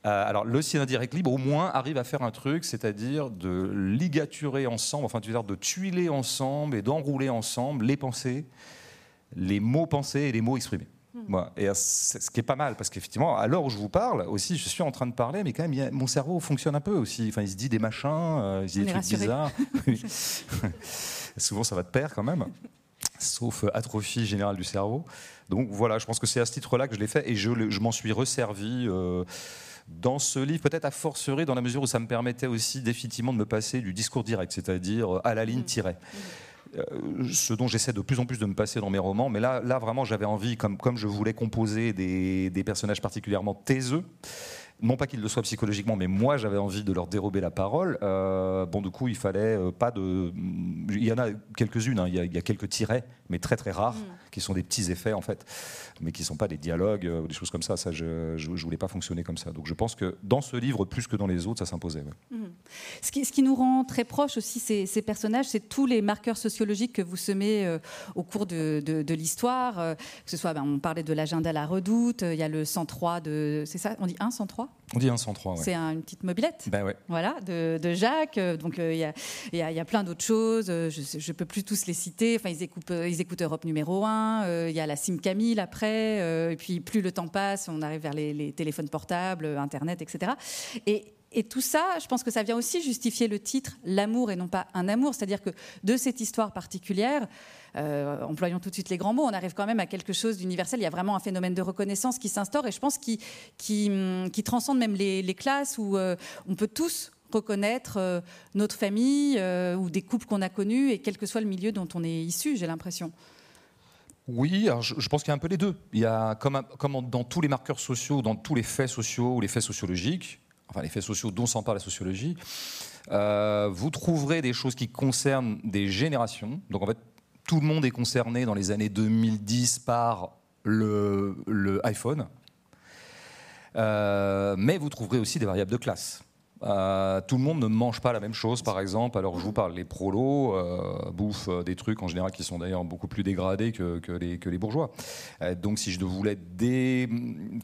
Euh, alors, le cinéma direct libre, au moins, arrive à faire un truc, c'est-à-dire de ligaturer ensemble, enfin, tu veux dire, de tuiler ensemble et d'enrouler ensemble les pensées, les mots pensés et les mots exprimés. Hmm. Et ce qui est pas mal, parce qu'effectivement, à l'heure où je vous parle, aussi, je suis en train de parler, mais quand même, mon cerveau fonctionne un peu aussi. Enfin, il se dit des machins, euh, il se dit des trucs bizarres. [LAUGHS] [LAUGHS] Souvent, ça va de pair quand même, sauf atrophie générale du cerveau. Donc voilà, je pense que c'est à ce titre-là que je l'ai fait, et je, je m'en suis resservi. Euh, dans ce livre, peut-être à forcerie dans la mesure où ça me permettait aussi définitivement de me passer du discours direct, c'est-à-dire à la ligne mmh. tirée. Euh, ce dont j'essaie de plus en plus de me passer dans mes romans, mais là, là vraiment j'avais envie, comme, comme je voulais composer des, des personnages particulièrement taiseux, non pas qu'ils le soient psychologiquement, mais moi j'avais envie de leur dérober la parole. Euh, bon, du coup, il fallait euh, pas de. Il y en a quelques-unes, hein. il, y a, quelques tirets, mais très très rares, mm. qui sont des petits effets en fait, mais qui ne sont pas des dialogues euh, ou des choses comme ça. Ça, je, ne voulais pas fonctionner comme ça. Donc je pense que dans ce livre, plus que dans les autres, ça s'imposait. Mm. Ce, qui, ce, qui, nous rend très proches aussi, ces, ces personnages, c'est tous les marqueurs sociologiques que vous semez au cours de, de, l'histoire. que ce soit, ben, on parlait de l'agenda à la redoute, il y a le 103 de. C'est ça? On dit 1, 103 on dit un 103. C'est une petite mobilette. Ben voilà, de, Jacques. Donc euh, il y, a, plein d'autres choses. Euh, je ne peux plus tous les citer. Enfin, ils écoutent, euh, ils écoutent Europe numéro 1. Il y a la SIM Camille après. et puis plus le temps passe, on arrive vers les, téléphones portables, Internet, etc. Et, et tout ça, je pense que ça vient aussi justifier le titre L'amour et non pas un amour. C'est-à-dire que de cette histoire particulière, euh, employons tout de suite les grands mots, on arrive quand même à quelque chose d'universel. Il y a vraiment un phénomène de reconnaissance qui s'instaure et je pense qui, transcende même les, classes où euh, on peut tous reconnaître euh, notre famille ou des couples qu'on a connus et quel que soit le milieu dont on est issu, j'ai l'impression. Oui, je, pense qu'il y a un peu les deux. Il y a, comme dans tous les marqueurs sociaux, dans tous les faits sociaux ou les faits sociologiques, enfin les faits sociaux dont s'empare la sociologie, vous trouverez des choses qui concernent des générations. Donc en fait, tout le monde est concerné dans les années 2010 par le, iPhone. Euh, mais vous trouverez aussi des variables de classe. Euh, tout le monde ne mange pas la même chose, par exemple. Alors, je vous parle, les prolos euh, bouffent des trucs en général qui sont d'ailleurs beaucoup plus dégradés que, les, bourgeois. donc, si je voulais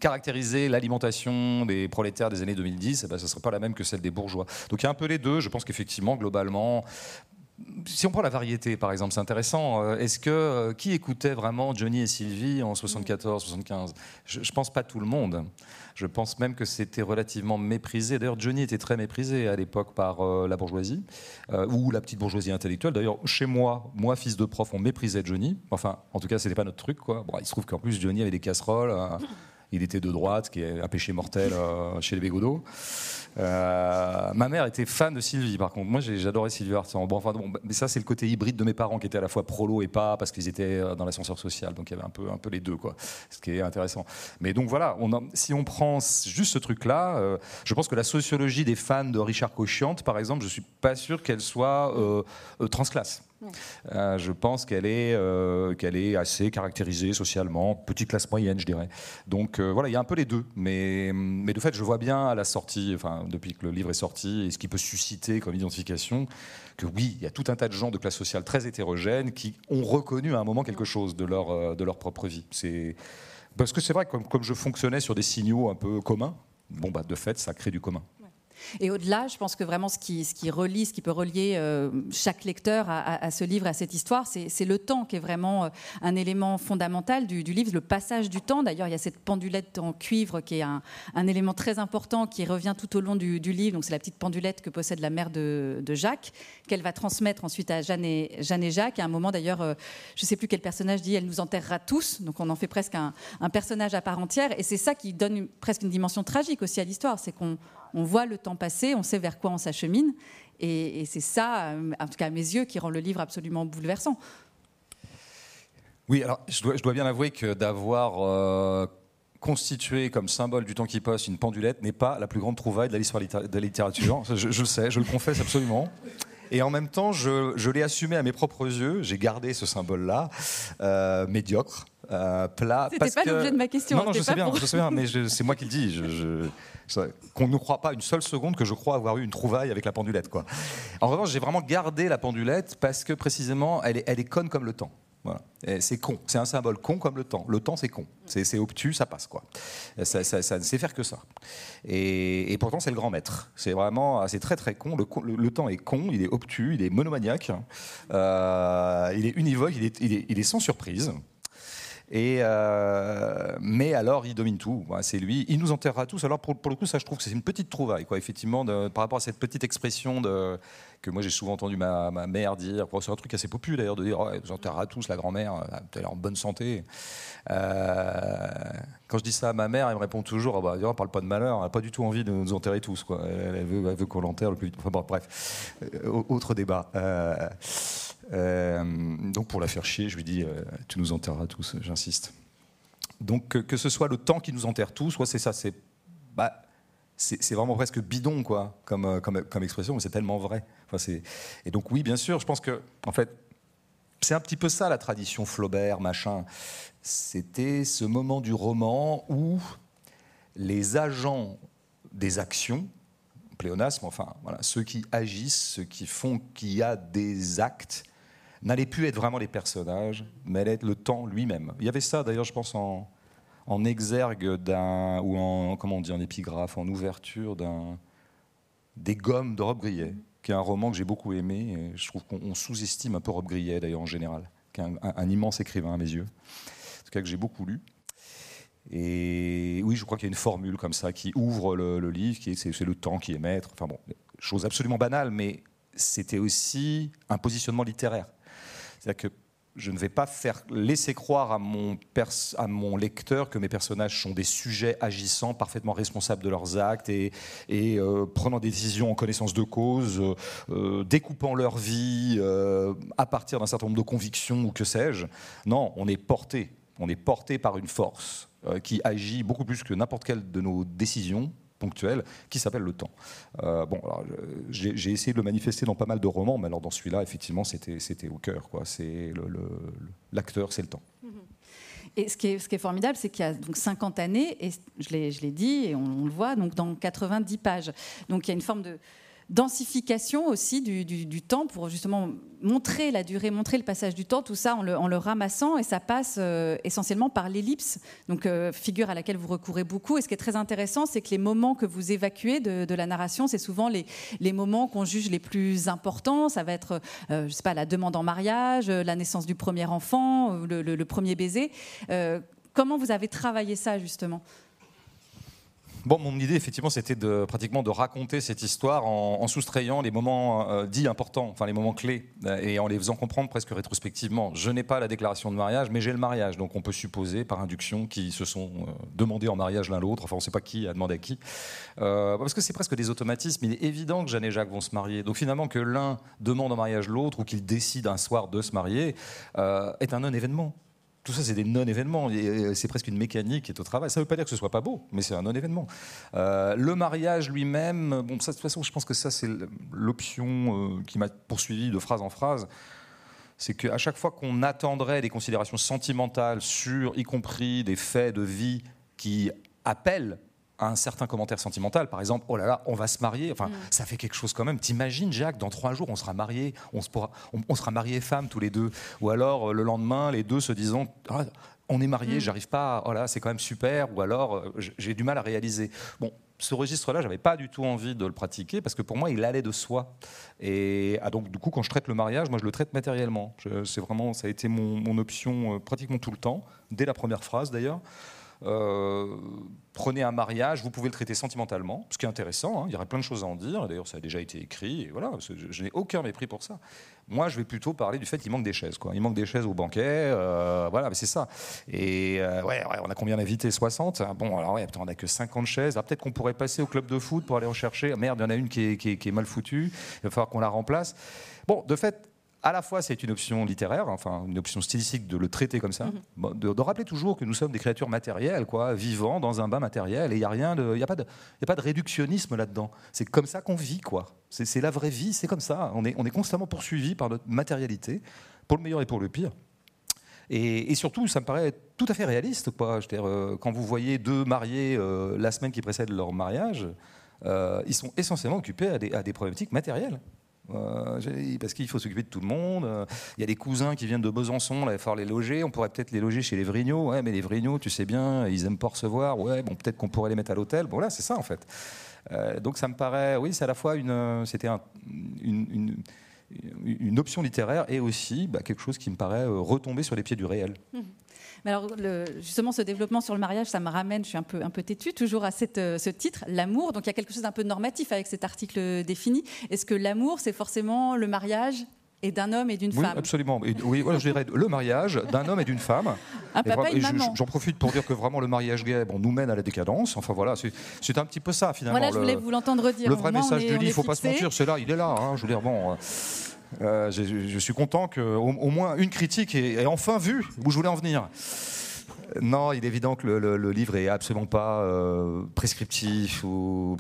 caractériser l'alimentation des prolétaires des années 2010, eh ben, ce ne serait pas la même que celle des bourgeois. Donc, il y a un peu les deux. Je pense qu'effectivement, globalement, si on prend la variété, par exemple, c'est intéressant. Euh, est-ce que euh, qui écoutait vraiment Johnny et Sylvie en 74, 75 je, ne pense pas tout le monde. Je pense même que c'était relativement méprisé. D'ailleurs, Johnny était très méprisé à l'époque par euh, la bourgeoisie ou la petite bourgeoisie intellectuelle. D'ailleurs, chez moi, moi, fils de prof, on méprisait Johnny. Enfin, en tout cas, c'était pas notre truc, il se trouve qu'en plus, Johnny avait des casseroles. il était de droite, qui est un péché mortel chez les Bégodeaux. Euh, ma mère était fan de Sylvie, par contre. Moi, j'adorais Sylvie Vartan. Bon, enfin, bon, mais ça, c'est le côté hybride de mes parents qui étaient à la fois prolo et pas, parce qu'ils étaient euh, dans l'ascenseur social. Donc, il y avait un peu, un peu les deux, quoi. Ce qui est intéressant. Mais donc, voilà, on si on prend juste ce truc-là, euh, je pense que la sociologie des fans de Richard Cochiante, par exemple, je suis pas sûr qu'elle soit transclasse. Euh, je pense qu'elle est, euh, qu'elle est assez caractérisée socialement, petite classe moyenne, je dirais. Donc euh, voilà, il y a un peu les deux. Mais, mais de fait, je vois bien à la sortie, enfin, depuis que le livre est sorti, et ce qui peut susciter comme identification, que oui, il y a tout un tas de gens de classe sociale très hétérogènes qui ont reconnu à un moment quelque chose de leur, de leur propre vie. C'est... Parce que c'est vrai, comme, comme je fonctionnais sur des signaux un peu communs, bon, bah, de fait, ça crée du commun. Et au-delà, je pense que vraiment ce qui, relie, ce qui peut relier euh, chaque lecteur à, ce livre, à cette histoire, c'est le temps qui est vraiment euh, un élément fondamental du, livre, le passage du temps. D'ailleurs, il y a cette pendulette en cuivre qui est un, élément très important qui revient tout au long du, livre. Donc, c'est la petite pendulette que possède la mère de, Jacques, qu'elle va transmettre ensuite à Jeanne et, Jeanne et Jacques. À un moment, d'ailleurs, euh, je ne sais plus quel personnage dit elle nous enterrera tous. Donc, on en fait presque un, un personnage à part entière. Et c'est ça qui donne presque une dimension tragique aussi à l'histoire. C'est qu'on on voit le temps passer, on sait vers quoi on s'achemine. Et, c'est ça, euh, en tout cas à mes yeux, qui rend le livre absolument bouleversant. Oui, alors je dois, bien avouer que d'avoir euh, constituer comme symbole du temps qui passe une pendulette n'est pas la plus grande trouvaille de la l'histoire de la littérature. [LAUGHS] Je, je, le sais, je le confesse absolument. Et en même temps, je, je l'ai assumé à mes propres yeux. J'ai gardé ce symbole-là, euh, médiocre, euh, plat. C'était pas l'objet de ma question. Non, non, je sais, bien, je sais bien, mais c'est moi qui le dis. Je, qu'on ne croit pas une seule seconde que je crois avoir eu une trouvaille avec la pendulette. Quoi. En revanche, j'ai vraiment gardé la pendulette parce que précisément, elle est, elle est conne comme le temps. C'est con, c'est un symbole con comme le temps. Le temps, c'est con, c'est obtus, ça passe quoi. Ça, ne sait faire que ça. Et, pourtant, c'est le grand maître. C'est vraiment, c'est très très con. Le, temps est con, il est obtus, il est monomaniaque, euh, il est univoque, il est, il est sans surprise. Euh, mais alors, il domine tout. c'est lui. Il nous enterrera tous. Alors, pour, le coup, ça, je trouve que c'est une petite trouvaille, quoi, effectivement, par rapport à cette petite expression que moi j'ai souvent entendu ma, mère dire. c'est un truc assez populaire d'ailleurs, de dire oh, nous enterrera tous la grand-mère, elle est en bonne santé. Euh, quand je dis ça à ma mère, elle me répond toujours oh, bah, parle pas de malheur, elle n'a pas du tout envie de nous enterrer tous. Quoi. Elle, veut, qu'on l'enterre le plus vite. Enfin, bref, euh, autre débat. Euh, donc pour la faire chier, je lui dis euh, tu nous enterreras tous, j'insiste. Donc que, ce soit le temps qui nous enterre tous, soit c'est ça, c'est bah, c'est vraiment presque bidon quoi, comme, euh, comme, comme expression, mais c'est tellement vrai. Et donc oui, bien sûr, je pense que en fait c'est un petit peu ça la tradition Flaubert, machin. C'était ce moment du roman où les agents des actions, pléonasme, enfin, voilà, ceux qui agissent, ceux qui font qu'il y a des actes, n'allait plus être vraiment les personnages, mais allait être le temps lui-même. Il y avait ça, d'ailleurs, je pense, en, en exergue d'un, ou en, comment on dit, en épigraphe, en ouverture d'un, des gommes de Rob Grillet, qui est un roman que j'ai beaucoup aimé. Et je trouve qu'on sous-estime un peu Rob Grillet, d'ailleurs, en général, qui est un, immense écrivain à mes yeux, en tout cas que j'ai beaucoup lu. Et oui, je crois qu'il y a une formule comme ça qui ouvre le, livre, qui est, c'est, le temps qui est maître. Enfin bon, chose absolument banale, mais c'était aussi un positionnement littéraire. C'est-à-dire que je ne vais pas faire laisser croire à mon, lecteur que mes personnages sont des sujets agissants, parfaitement responsables de leurs actes et, euh, prenant des décisions en connaissance de cause, euh, découpant leur vie euh, à partir d'un certain nombre de convictions ou que sais-je. Non, on est porté. On est porté par une force qui agit beaucoup plus que n'importe quelle de nos décisions ponctuel qui s'appelle le temps. Euh, bon, j'ai essayé de le manifester dans pas mal de romans, mais alors dans celui-là, effectivement, c'était au cœur. C'est l'acteur, c'est le temps. Et ce qui est, ce qui est formidable, c'est qu'il y a donc 50 années, et je l'ai dit, et on, on, le voit, donc dans 90 pages. Donc il y a une forme de, densification aussi du, temps pour justement montrer la durée, montrer le passage du temps, tout ça en le, ramassant et ça passe euh, essentiellement par l'ellipse, donc euh, figure à laquelle vous recourez beaucoup. Et ce qui est très intéressant, c'est que les moments que vous évacuez de, la narration, c'est souvent les, moments qu'on juge les plus importants. Ça va être, euh, je sais pas, la demande en mariage, la naissance du premier enfant, le premier baiser. comment vous avez travaillé ça justement? Bon, mon idée, effectivement, c'était de, pratiquement de raconter cette histoire en, soustrayant les moments euh, dits importants, enfin les moments clés, euh, et en les faisant comprendre presque rétrospectivement. Je n'ai pas la déclaration de mariage, mais j'ai le mariage. Donc on peut supposer, par induction, qu'ils se sont euh, demandés en mariage l'un l'autre. Enfin, on ne sait pas qui a demandé à qui. parce que c'est presque des automatismes. Il est évident que Jeanne et Jacques vont se marier. Donc finalement, que l'un demande en mariage l'autre ou qu'il décide un soir de se marier est un non-événement. Tout ça, c'est des non-événements. C'est presque une mécanique qui est au travail. Ça ne veut pas dire que ce soit pas beau, mais c'est un non-événement. Euh, le mariage lui-même, bon, de toute façon, je pense que ça, c'est l'option euh, qui m'a poursuivi de phrase en phrase. C'est qu'à chaque fois qu'on attendrait des considérations sentimentales sur, y compris des faits de vie qui appellent un certain commentaire sentimental, par exemple, oh là là, on va se marier. Enfin, mm. ça fait quelque chose quand même. T'imagines, Jacques, dans trois jours, on sera mariés, on, se pourra, on, sera mariés femmes tous les deux. Ou alors, euh, le lendemain, les deux se disant, ah, on est mariés, mm. j'arrive pas, oh là, c'est quand même super. Ou alors, euh, j'ai du mal à réaliser. Bon, ce registre-là, j'avais pas du tout envie de le pratiquer parce que pour moi, il allait de soi. Et ah, donc, du coup, quand je traite le mariage, moi, je le traite matériellement. C'est vraiment, ça a été mon, mon option euh, pratiquement tout le temps, dès la première phrase d'ailleurs. Euh, prenez un mariage, vous pouvez le traiter sentimentalement, ce qui est intéressant, hein, il y aurait plein de choses à en dire, d'ailleurs ça a déjà été écrit, et voilà, je, n'ai aucun mépris pour ça. Moi je vais plutôt parler du fait qu'il manque des chaises, il manque des chaises au banquet, euh, voilà, mais c'est ça. Et euh, ouais, on a combien d'invités? 60 Bon, alors ouais, on n'a que 50 chaises, peut-être qu'on pourrait passer au club de foot pour aller en chercher, merde, il y en a une qui est, qui est mal foutue, il va falloir qu'on la remplace. Bon, de fait, à la fois c'est une option littéraire, enfin une option stylistique de le traiter comme ça, Mhm. de, de rappeler toujours que nous sommes des créatures matérielles, quoi, vivant dans un bain matériel, et il n'y a rien de, il y a pas de, y a pas de réductionnisme là-dedans. C'est comme ça qu'on vit, quoi. C'est c'est la vraie vie, c'est comme ça. On est, on est constamment poursuivi par notre matérialité, pour le meilleur et pour le pire. Et, et surtout, ça me paraît tout à fait réaliste. Quoi. Je veux dire, euh, quand vous voyez deux mariés euh, la semaine qui précède leur mariage, euh, ils sont essentiellement occupés à des, à des problématiques matérielles. Euh, parce qu'il faut s'occuper de tout le monde. Euh, Il y a des cousins qui viennent de Besançon, il va falloir les loger. On pourrait peut-être les loger chez les Vrignaux. Ouais, mais les Vrignaux, tu sais bien, ils aiment pas recevoir. Ouais, bon, peut-être qu'on pourrait les mettre à l'hôtel. Bon, là, c'est ça en fait. Euh, donc ça me paraît, oui, c'est à la fois une, c'était un- une, option littéraire et aussi bah, quelque chose qui me paraît retomber sur les pieds du réel. Mais alors, le- justement, ce développement sur le mariage, ça me ramène, je suis un peu, un peu têtue, toujours à cette, euh, ce titre, l'amour. Donc, il y a quelque chose d'un peu normatif avec cet article défini. Est-ce que l'amour, c'est forcément le mariage et d'un homme et d'une Oui, femme? absolument. Et, oui, voilà, je dirais le mariage d'un homme et d'une femme. [LAUGHS] Un Et papa. J'en profite pour dire que vraiment le mariage gay bon, nous mène à la décadence. Enfin voilà, c'est c'est un petit peu ça finalement. Voilà, je le- voulais vous l'entendre dire. Le vrai message est- du livre, il faut pas se mentir, c'est là, il est là. hein, je veux dire, bon, euh, euh, je suis content qu'au au moins une critique ait, enfin vu où je voulais en venir. Non, il est évident que le, livre est absolument pas euh, prescriptif ou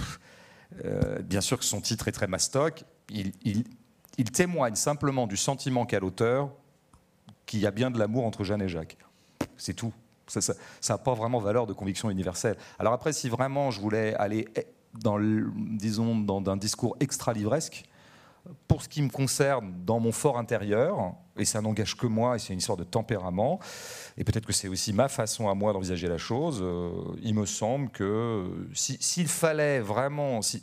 euh, bien sûr que son titre est très mastoc. Il, témoigne simplement du sentiment qu'a l'auteur qu'il y a bien de l'amour entre Jeanne et Jacques. C'est tout. Ça n'a pas vraiment valeur de conviction universelle. Alors après, si vraiment je voulais aller, eh, dans, disons, dans un discours extra-livresque, pour ce qui me concerne, dans mon fort intérieur, et ça n'engage que moi, et c'est une histoire de tempérament, et peut-être que c'est aussi ma façon à moi d'envisager la chose, euh, il me semble que euh, si- s'il fallait vraiment, si,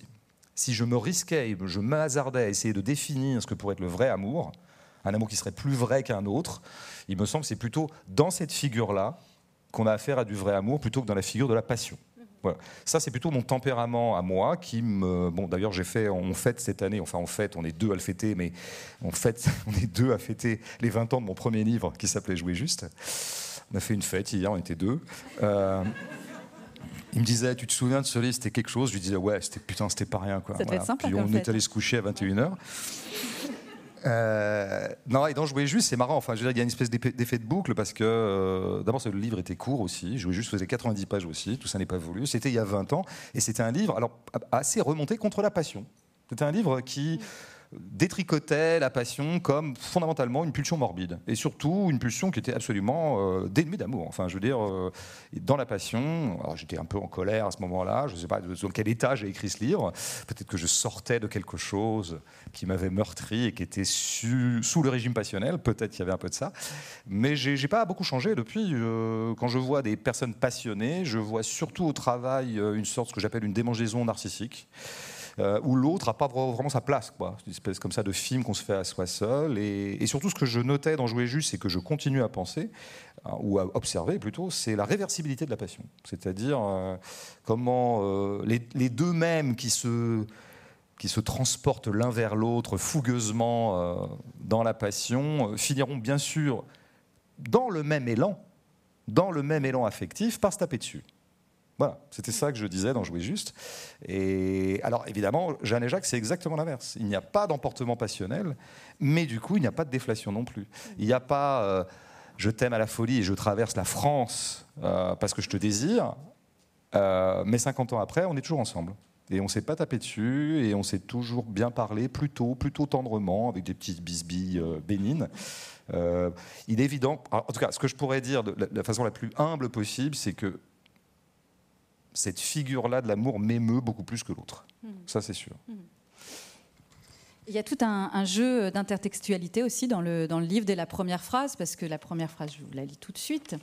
si je me risquais, je m'hasardais à essayer de définir ce que pourrait être le vrai amour, un amour qui serait plus vrai qu'un autre, il me semble que c'est plutôt dans cette figure-là qu'on a affaire à du vrai amour plutôt que dans la figure de la passion. Voilà. Ça, c'est plutôt mon tempérament à moi qui me. Bon, d'ailleurs, j'ai fait, on fête cette année, enfin, on fête, on est deux à le fêter, mais on fête, [LAUGHS] on est deux à fêter les 20 ans de mon premier livre qui s'appelait Jouer juste. On a fait une fête hier, on était deux. Euh, il me disait, tu te souviens de ce livre, c'était quelque chose? Je lui disais, ouais, c'était putain, c'était pas rien. Quoi. Ça être sympa Puis on est allé se coucher à 21h. Euh, non, et dans Jouer juste, c'est marrant. Enfin, je veux dire, il y a une espèce d'effet de boucle parce que euh, d'abord, le livre était court aussi. Jouer juste faisait 90 pages aussi. Tout ça n'est pas voulu. C'était il y a 20 ans et c'était un livre, alors assez remonté contre la passion. C'était un livre qui détricotait la passion comme fondamentalement une pulsion morbide et surtout une pulsion qui était absolument euh, dénuée d'amour. Enfin, je veux dire, euh, dans la passion, alors j'étais un peu en colère à ce moment-là. Je ne sais pas dans quel état j'ai écrit ce livre. Peut-être que je sortais de quelque chose qui m'avait meurtri et qui était sous le régime passionnel. Peut-être qu'il y avait un peu de ça. Mais j'ai pas beaucoup changé depuis. Euh, quand je vois des personnes passionnées, je vois surtout au travail une sorte, ce que j'appelle une démangeaison narcissique. Euh, où l'autre n'a pas vra- vraiment sa place. Quoi. Une espèce comme ça de film qu'on se fait à soi seul. Et, et surtout, ce que je notais dans Jouer juste, c'est que je continue à penser, euh, ou à observer plutôt, c'est la réversibilité de la passion. C'est-à-dire euh, comment euh, les, deux mêmes qui se qui se transportent l'un vers l'autre fougueusement euh, dans la passion, finiront bien sûr dans le même élan, dans le même élan affectif, par se taper dessus. Voilà, c'était ça que je disais dans Jouer juste. Et alors évidemment, Jeanne et Jacques, c'est exactement l'inverse. Il n'y a pas d'emportement passionnel, mais du coup, il n'y a pas de déflation non plus. Il n'y a pas euh, je t'aime à la folie et je traverse la France euh, parce que je te désire, euh, mais 50 ans après, on est toujours ensemble. Et on ne s'est pas tapé dessus, et on s'est toujours bien parlé, plutôt, plutôt tendrement, avec des petites bisbilles euh, bénines. Euh, il est évident, en tout cas, ce que je pourrais dire de la façon la plus humble possible, c'est que cette figure-là de l'amour m'émeut beaucoup plus que l'autre. Ça, c'est sûr. Il y a tout un, un jeu d'intertextualité aussi dans le, dans le livre dès la première phrase, parce que la première phrase, je vous la lis tout de suite,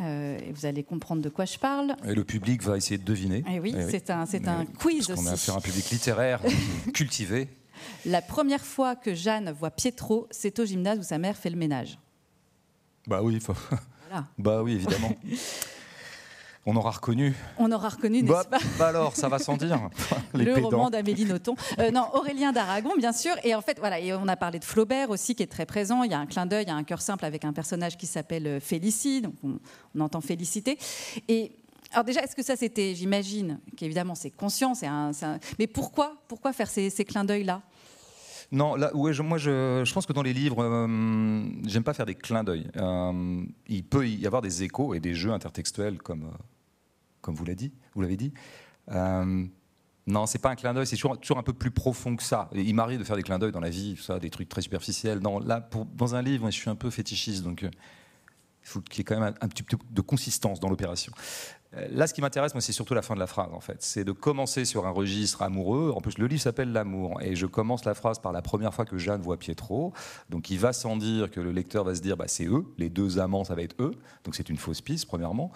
euh, et vous allez comprendre de quoi je parle. Et le public va essayer de deviner. Et oui, Eh c'est un, c'est un quiz Parce qu'on a aussi. affaire à un public littéraire, [LAUGHS] cultivé. La première fois que Jeanne voit Pietro, c'est au gymnase où sa mère fait le ménage. Bah oui, faut- Voilà. bah oui, évidemment. [LAUGHS] On aura reconnu. On aura reconnu, n'est-ce Bah, pas bah alors, ça va sans dire. [LAUGHS] Les le pédants. roman d'Amélie Nothomb. Euh, non, Aurélien d'Aragon, bien sûr. Et en fait, voilà, et on a parlé de Flaubert aussi, qui est très présent. Il y a un clin d'œil, il y a un cœur simple avec un personnage qui s'appelle euh, Félicie. Donc, on, on entend féliciter. Et alors déjà, est-ce que ça, c'était, j'imagine, qu'évidemment, c'est conscient, c'est un, mais pourquoi, pourquoi faire ces, ces clins d'œil là Non, là, ouais, je, moi, je, je, pense que dans les livres, euh, j'aime pas faire des clins d'œil. Euh, il peut y avoir des échos et des jeux intertextuels, comme, euh, comme vous l'avez dit. Vous l'avez dit. non, c'est pas un clin d'œil, c'est toujours, un peu plus profond que ça. il m'arrive de faire des clins d'œil dans la vie, ça, des trucs très superficiels. Là, dans un livre, je suis un peu fétichiste, donc il faut qu'il y ait quand même un, un petit peu de consistance dans l'opération. Euh, là, ce qui m'intéresse, moi, c'est surtout la fin de la phrase, en fait. C'est de commencer sur un registre amoureux. En plus, le livre s'appelle L'amour. Et je commence la phrase par la première fois que Jeanne voit Pietro. Donc, il va sans dire que le lecteur va se dire, bah, c'est eux, les deux amants, ça va être eux. Donc, c'est une fausse piste, premièrement.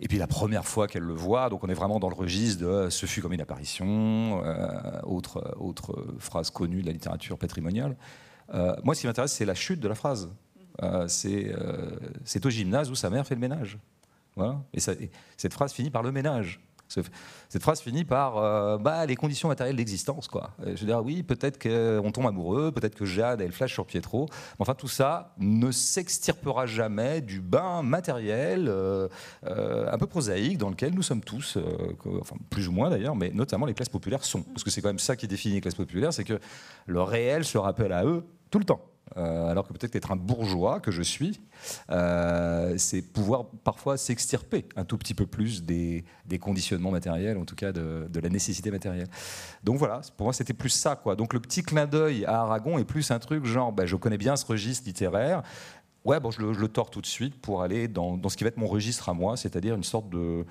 Et puis la première fois qu'elle le voit, donc on est vraiment dans le registre de ce fut comme une apparition, euh, autre, autre phrase connue de la littérature patrimoniale. Euh, moi, ce qui m'intéresse, c'est la chute de la phrase. c'est au gymnase où sa mère fait le ménage. Et, cette phrase finit par le ménage. Cette phrase finit par euh, bah, les conditions matérielles d'existence. Quoi. Je veux dire, oui, peut-être qu'on tombe amoureux, peut-être que Jade, elle flash sur Pietro. Mais enfin, tout ça ne s'extirpera jamais du bain matériel euh, euh, un peu prosaïque dans lequel nous sommes tous, enfin, plus ou moins d'ailleurs, mais notamment les classes populaires sont. Parce que c'est quand même ça qui définit les classes populaires, c'est que le réel se rappelle à eux tout le temps. Euh, alors que peut-être qu'être un bourgeois que je suis, euh, c'est pouvoir parfois s'extirper un tout petit peu plus des, conditionnements matériels, en tout cas de, la nécessité matérielle. Donc voilà, pour moi c'était plus ça. Quoi. Donc le petit clin d'œil à Aragon est plus un truc genre, ben, je connais bien ce registre littéraire, ouais, bon, je le, tords tout de suite pour aller dans, ce qui va être mon registre à moi, c'est-à-dire une sorte de,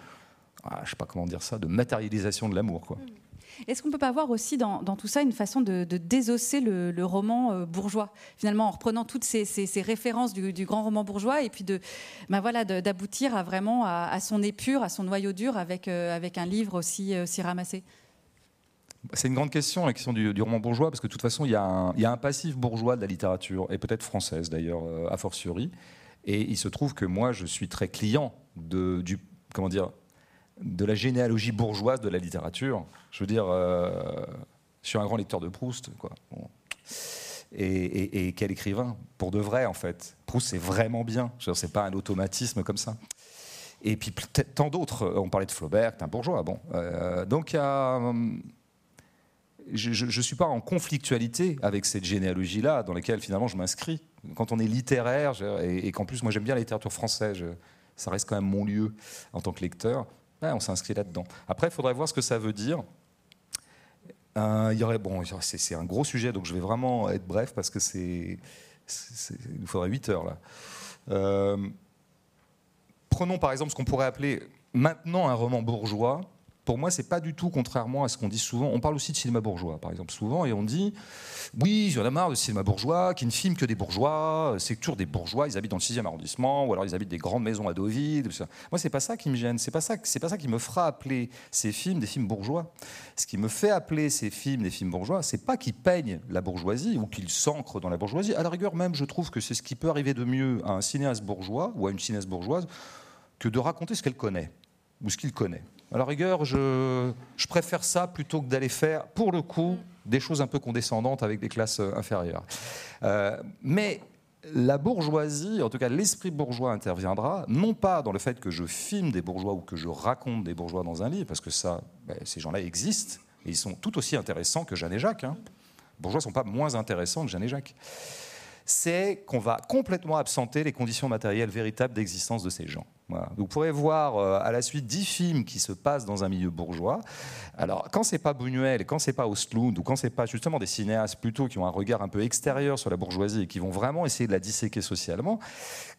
ah, je sais pas comment dire ça, de matérialisation de l'amour. quoi. Mm. Est-ce qu'on ne peut pas voir aussi dans, tout ça une façon de, désosser le, roman euh, bourgeois, finalement, en reprenant toutes ces, références du, grand roman bourgeois et puis de, ben voilà, d'aboutir à vraiment à, son épure, à son noyau dur avec, euh, un livre aussi, euh, aussi ramassé? C'est une grande question, la question du, roman bourgeois, parce que de toute façon, il y, a un, passif bourgeois de la littérature, et peut-être française d'ailleurs, a fortiori. Et il se trouve que moi, je suis très client de, du, comment dire, de la généalogie bourgeoise de la littérature. Je veux dire, euh, je suis un grand lecteur de Proust, quoi. Et, quel écrivain, pour de vrai en fait. Proust, c'est vraiment bien. C'est pas un automatisme comme ça. Et puis tant d'autres. On parlait de Flaubert, un bourgeois. Bon, euh, donc hum, je ne suis pas en conflictualité avec cette généalogie-là, dans laquelle finalement je m'inscris. Quand on est littéraire, et, qu'en plus moi j'aime bien la littérature française, ça reste quand même mon lieu en tant que lecteur on s'inscrit là-dedans. Après, il faudrait voir ce que ça veut dire. Euh, y aurait, bon, c'est un gros sujet, donc je vais vraiment être bref parce que c'est, il nous faudrait 8 heures là. Euh, prenons par exemple ce qu'on pourrait appeler maintenant un roman bourgeois pour moi, c'est pas du tout contrairement à ce qu'on dit souvent. On parle aussi de cinéma bourgeois, par exemple, souvent, et on dit oui, j'en ai marre de cinéma bourgeois, qui ne filme que des bourgeois, c'est toujours des bourgeois, ils habitent dans le 6e arrondissement, ou alors ils habitent des grandes maisons à Deauville. Moi, c'est pas ça qui me gêne, c'est pas ça, pas ça qui me fera appeler ces films des films bourgeois. Ce qui me fait appeler ces films des films bourgeois, c'est pas qu'ils peignent la bourgeoisie ou qu'ils s'ancrent dans la bourgeoisie. À la rigueur, même, je trouve que c'est ce qui peut arriver de mieux à un cinéaste bourgeois ou à une cinéaste bourgeoise que de raconter ce qu'elle connaît ou ce qu'il connaît. À la rigueur, je, préfère ça plutôt que d'aller faire, pour le coup, des choses un peu condescendantes avec des classes euh, inférieures. Euh, mais la bourgeoisie, en tout cas l'esprit bourgeois interviendra, non pas dans le fait que je filme des bourgeois ou que je raconte des bourgeois dans un livre, parce que ça, ben, ces gens-là existent, et ils sont tout aussi intéressants que Jeanne et Jacques. Hein. Les bourgeois ne sont pas moins intéressants que Jeanne et Jacques. C'est qu'on va complètement absenter les conditions matérielles véritables d'existence de ces gens. Vous pourrez voir euh, à la suite dix films qui se passent dans un milieu bourgeois. Alors, quand c'est pas Buñuel, quand c'est pas Ostlund, ou quand c'est pas justement des cinéastes plutôt qui ont un regard un peu extérieur sur la bourgeoisie et qui vont vraiment essayer de la disséquer socialement,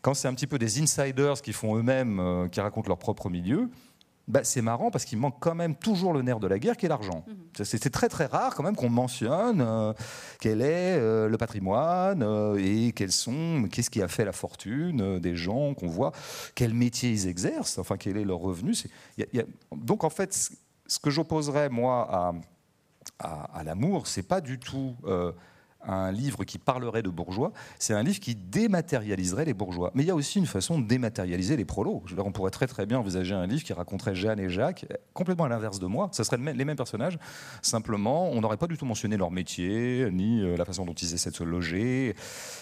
quand c'est un petit peu des insiders qui font eux-mêmes, euh, qui racontent leur propre milieu, bah, c'est marrant parce qu'il manque quand même toujours le nerf de la guerre qui est l'argent. Mhm. C'est très très rare quand même qu'on mentionne euh, quel est euh, le patrimoine euh, et quels sont, qu'est-ce qui a fait la fortune des gens qu'on voit, quel métier ils exercent, enfin quel est leur revenu. Donc en fait, ce que j'opposerais moi à, à, à l'amour, c'est pas du tout un livre qui parlerait de bourgeois, c'est un livre qui dématérialiserait les bourgeois. Mais il y a aussi une façon de dématérialiser les prolos. Je on pourrait très très bien envisager un livre qui raconterait Jeanne et Jacques, complètement à l'inverse de moi. Ça serait les mêmes personnages, simplement, on n'aurait pas du tout mentionné leur métier, ni euh, la façon dont ils essaient de se loger.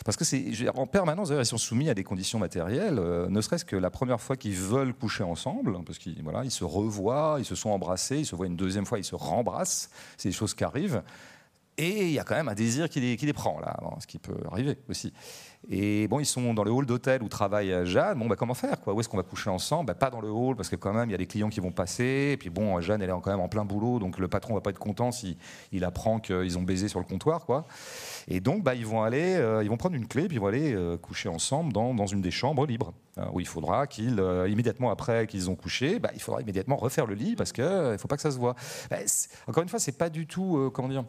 Parce que c'est en permanence, ils sont soumis à des conditions matérielles, euh, ne serait-ce que la première fois qu'ils veulent coucher ensemble, parce qu'ils ils se revoient, ils se sont embrassés, ils se voient une deuxième fois, ils se rembrassent, c'est des choses qui arrivent Et il y a quand même un désir qui les, prend, là, ce qui peut arriver aussi. Et bon, ils sont dans le hall d'hôtel où travaille Jeanne. Bon, bah, comment faire quoi? Où est-ce qu'on va coucher ensemble? Bah, Pas dans le hall, parce que quand même, il y a des clients qui vont passer. Et puis bon, Jeanne, elle est quand même en plein boulot, donc le patron va pas être content s'il il apprend qu'ils ont baisé sur le comptoir. quoi. Et donc, bah, ils vont aller, euh, ils vont prendre une clé, puis ils vont aller euh, coucher ensemble dans, une des chambres libres, hein, où il faudra qu'ils, euh, immédiatement après qu'ils ont couché, bah, il faudra immédiatement refaire le lit, parce qu'il ne faut pas que ça se voit. Bah, encore une fois, c'est pas du tout, comment dire,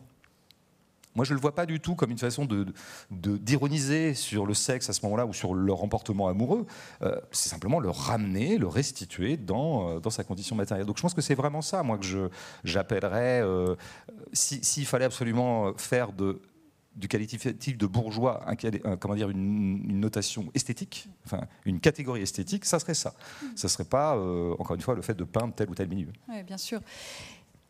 moi, je ne le vois pas du tout comme une façon de, d'ironiser sur le sexe à ce moment-là ou sur leur comportement amoureux. Euh, c'est simplement le ramener, le restituer dans, euh, dans sa condition matérielle. Donc je pense que c'est vraiment ça, moi, que j'appellerais, euh, s'il fallait absolument faire de, du qualificatif de bourgeois, comment dire, une, notation esthétique, enfin une catégorie esthétique, ça serait ça. Ça serait pas, encore une fois, le fait de peindre tel ou tel milieu. Oui, bien sûr.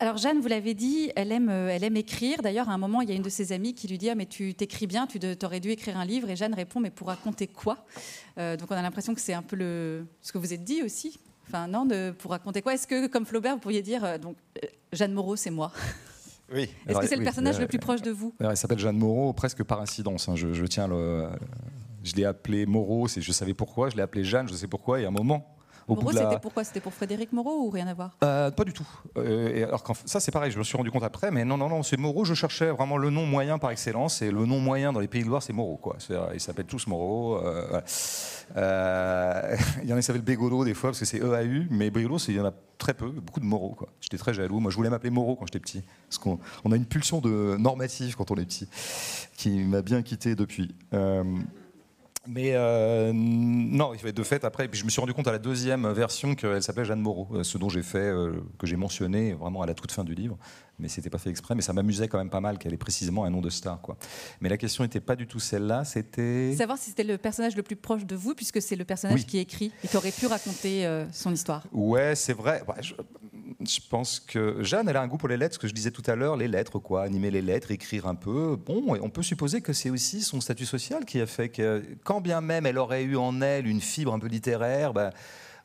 Alors Jeanne, vous l'avez dit, elle aime, euh, elle aime écrire. D'ailleurs, à un moment, il y a une de ses amies qui lui dit ah, mais tu t'écris bien, tu aurais dû écrire un livre. Et Jeanne répond mais pour raconter quoi? Euh, Donc on a l'impression que c'est un peu le, ce que vous êtes dit aussi. Enfin non, de, pour raconter quoi? Est-ce que comme Flaubert, vous pourriez dire euh, donc Jeanne Moreau, c'est moi? Oui. Est-ce que c'est le personnage le plus proche de vous? Elle s'appelle Jeanne Moreau presque par incidence. Hein. Je, tiens le, je l'ai appelée Moreau, je savais pourquoi. Je l'ai appelée Jeanne, je sais pourquoi. Et à un moment Moreau, c'était pourquoi C'était pour Frédéric Moreau ou rien à voir? Euh, Pas du tout. Euh, alors ça, c'est pareil, je me suis rendu compte après, mais non, non, non, c'est Moreau. Je cherchais vraiment le nom moyen par excellence, et le nom moyen dans les Pays de Loire, c'est Moreau. Quoi. Ils s'appellent tous Moreau. Euh, [LAUGHS] il y en a qui s'appellent Bégolo des fois, parce que c'est EAU, mais Bégolo, il y en a très peu, beaucoup de Moreau. J'étais très jaloux. Moi, je voulais m'appeler Moreau quand j'étais petit, parce qu'on on a une pulsion de normative quand on est petit, qui m'a bien quitté depuis. Mais euh, non, de fait, après, puis je me suis rendu compte à la deuxième version qu'elle s'appelait Jeanne Moreau, euh, ce dont j'ai fait, euh, que j'ai mentionné vraiment à la toute fin du livre, mais c'était pas fait exprès, mais ça m'amusait quand même pas mal qu'elle ait précisément un nom de star. Quoi. Mais la question n'était pas du tout celle-là, c'était. Savoir si c'était le personnage le plus proche de vous, puisque c'est le personnage qui écrit et qui aurait pu raconter son histoire. Ouais, c'est vrai. Bah, je pense que Jeanne, elle a un goût pour les lettres, ce que je disais tout à l'heure, les lettres, quoi, animer les lettres, écrire un peu. Bon, on peut supposer que c'est aussi son statut social qui a fait que, quand bien même elle aurait eu en elle une fibre un peu littéraire, bah,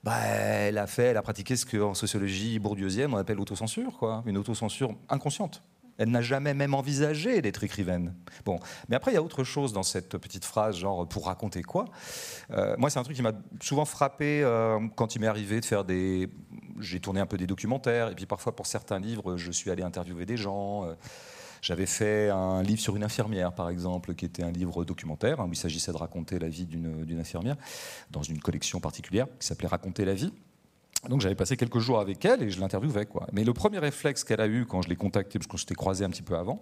bah, elle a fait, elle a pratiqué ce qu'en sociologie bourdieusienne on appelle l'autocensure, quoi, une autocensure inconsciente. Elle n'a jamais même envisagé d'être écrivaine. Bon, mais après il y a autre chose dans cette petite phrase, genre pour raconter quoi? Euh, moi, c'est un truc qui m'a souvent frappé euh, quand il m'est arrivé de faire des. J'ai tourné un peu des documentaires, et puis parfois pour certains livres, je suis allé interviewer des gens. Euh, j'avais fait un livre sur une infirmière, par exemple, qui était un livre documentaire, hein, où il s'agissait de raconter la vie d'une infirmière dans une collection particulière qui s'appelait Raconter la vie. Donc j'avais passé quelques jours avec elle et je l'interviewais. Quoi. Mais le premier réflexe qu'elle a eu quand je l'ai contactée, parce qu'on s'était croisé un petit peu avant,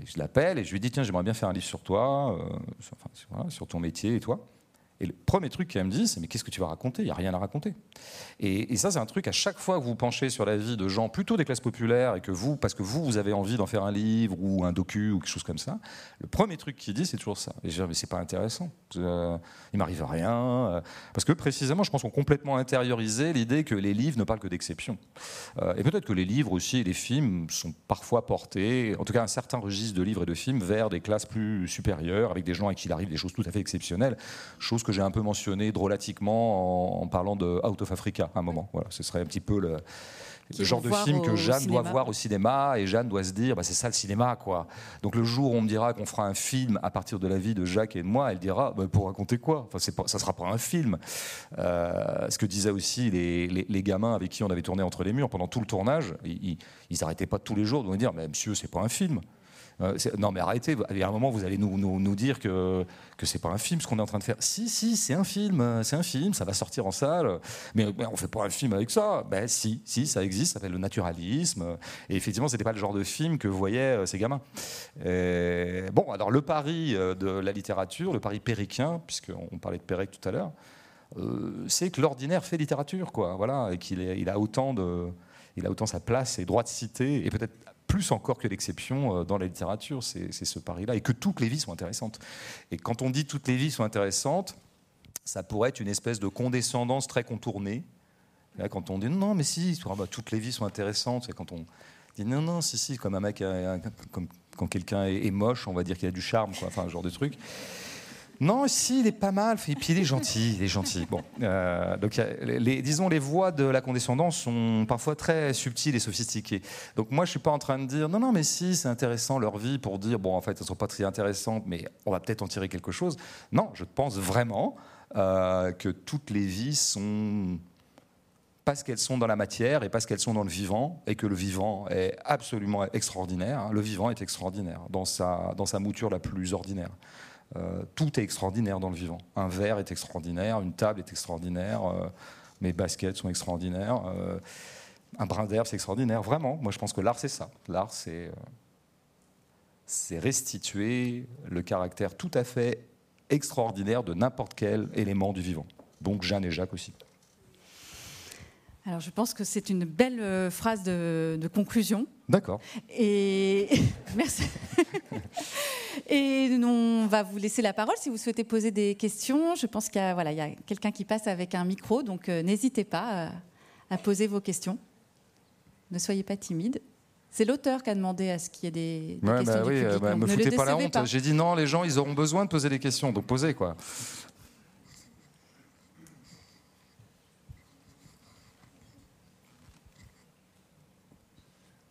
et je l'appelle et je lui dis tiens j'aimerais bien faire un livre sur toi, euh, sur ton métier et toi. Et le premier truc qu'elle me dit, c'est mais qu'est-ce que tu vas raconter? Il n'y a rien à raconter. Et, ça, c'est un truc à chaque fois que vous penchez sur la vie de gens plutôt des classes populaires et que vous, parce que vous, vous avez envie d'en faire un livre ou un docu ou quelque chose comme ça, le premier truc qu'il dit, c'est toujours ça. Et je dis mais c'est pas intéressant. Euh, il m'arrive rien. Euh, parce que précisément, je pense qu'on complètement intériorisé l'idée que les livres ne parlent que d'exceptions. Euh, et peut-être que les livres aussi et les films sont parfois portés, en tout cas un certain registre de livres et de films, vers des classes plus supérieures, avec des gens à qui il arrive des choses tout à fait exceptionnelles, chose que que j'ai un peu mentionné drôlatiquement en, parlant de Out of Africa à un moment. Voilà, ce serait un petit peu le, genre de film que Jeanne doit voir au cinéma et Jeanne doit se dire bah, c'est ça le cinéma quoi. Donc le jour où on me dira qu'on fera un film à partir de la vie de Jacques et de moi, elle dira bah, pour raconter quoi? Enfin, c'est pas, ça sera pas un film. Euh, ce que disaient aussi les, les, gamins avec qui on avait tourné entre les murs pendant tout le tournage, ils, n'arrêtaient pas tous les jours de me dire mais monsieur c'est pas un film. Euh, non, mais arrêtez. Il y a un moment, vous allez nous, dire que que c'est pas un film ce qu'on est en train de faire. Si, si, c'est un film. Euh, c'est un film. Ça va sortir en salle. Mais, on fait pas un film avec ça. Ben si, si, ça existe. Ça s'appelle le naturalisme. Et effectivement, c'était pas le genre de film que voyaient euh, ces gamins. bon, alors le pari de la littérature, le pari périquien, puisqu'on parlait de Pérec tout à l'heure, c'est que l'ordinaire fait littérature, quoi. Voilà, et qu'il il a autant de il a autant sa place et droit de citer, et peut-être plus encore que l'exception euh, dans la littérature, c'est ce pari-là, et que toutes les vies sont intéressantes. Et quand on dit toutes les vies sont intéressantes, ça pourrait être une espèce de condescendance très contournée. Là, quand on dit non, mais si, bah, toutes les vies sont intéressantes, et quand on dit non, non, si, si, comme un mec, comme, quand quelqu'un est, moche, on va dire qu'il a du charme, quoi, enfin, un genre de truc. Non, si, il est pas mal. Et puis il est gentil, il est gentil. Bon, euh, disons les voies de la condescendance sont parfois très subtiles et sophistiquées. Donc moi, je suis pas en train de dire non, non, mais si, c'est intéressant leur vie pour dire bon, en fait, elles sont pas très intéressantes, mais on va peut-être en tirer quelque chose. Non, je pense vraiment euh, que toutes les vies sont parce qu'elles sont dans la matière et parce qu'elles sont dans le vivant, et que le vivant est absolument extraordinaire. Le vivant est extraordinaire dans sa, dans sa mouture la plus ordinaire. Euh, tout est extraordinaire dans le vivant. Un verre est extraordinaire, une table est extraordinaire, euh, mes baskets sont extraordinaires, euh, un brin d'herbe c'est extraordinaire. Vraiment, moi je pense que l'art c'est ça. L'art c'est c'est restituer le caractère tout à fait extraordinaire de n'importe quel élément du vivant. Donc Jeanne et Jacques aussi. Alors, je pense que c'est une belle phrase de, de conclusion. D'accord. Et [LAUGHS] merci. [LAUGHS] Et on va vous laisser la parole si vous souhaitez poser des questions. Je pense qu'il y a, voilà, il quelqu'un qui passe avec un micro, donc euh, n'hésitez pas euh, à, poser vos questions. Ne soyez pas timide. C'est l'auteur qui a demandé à ce qu'il y ait des, bah questions oui, du public. Bah, me foutez pas la honte. J'ai dit non, les gens, ils auront besoin de poser des questions, donc posez quoi.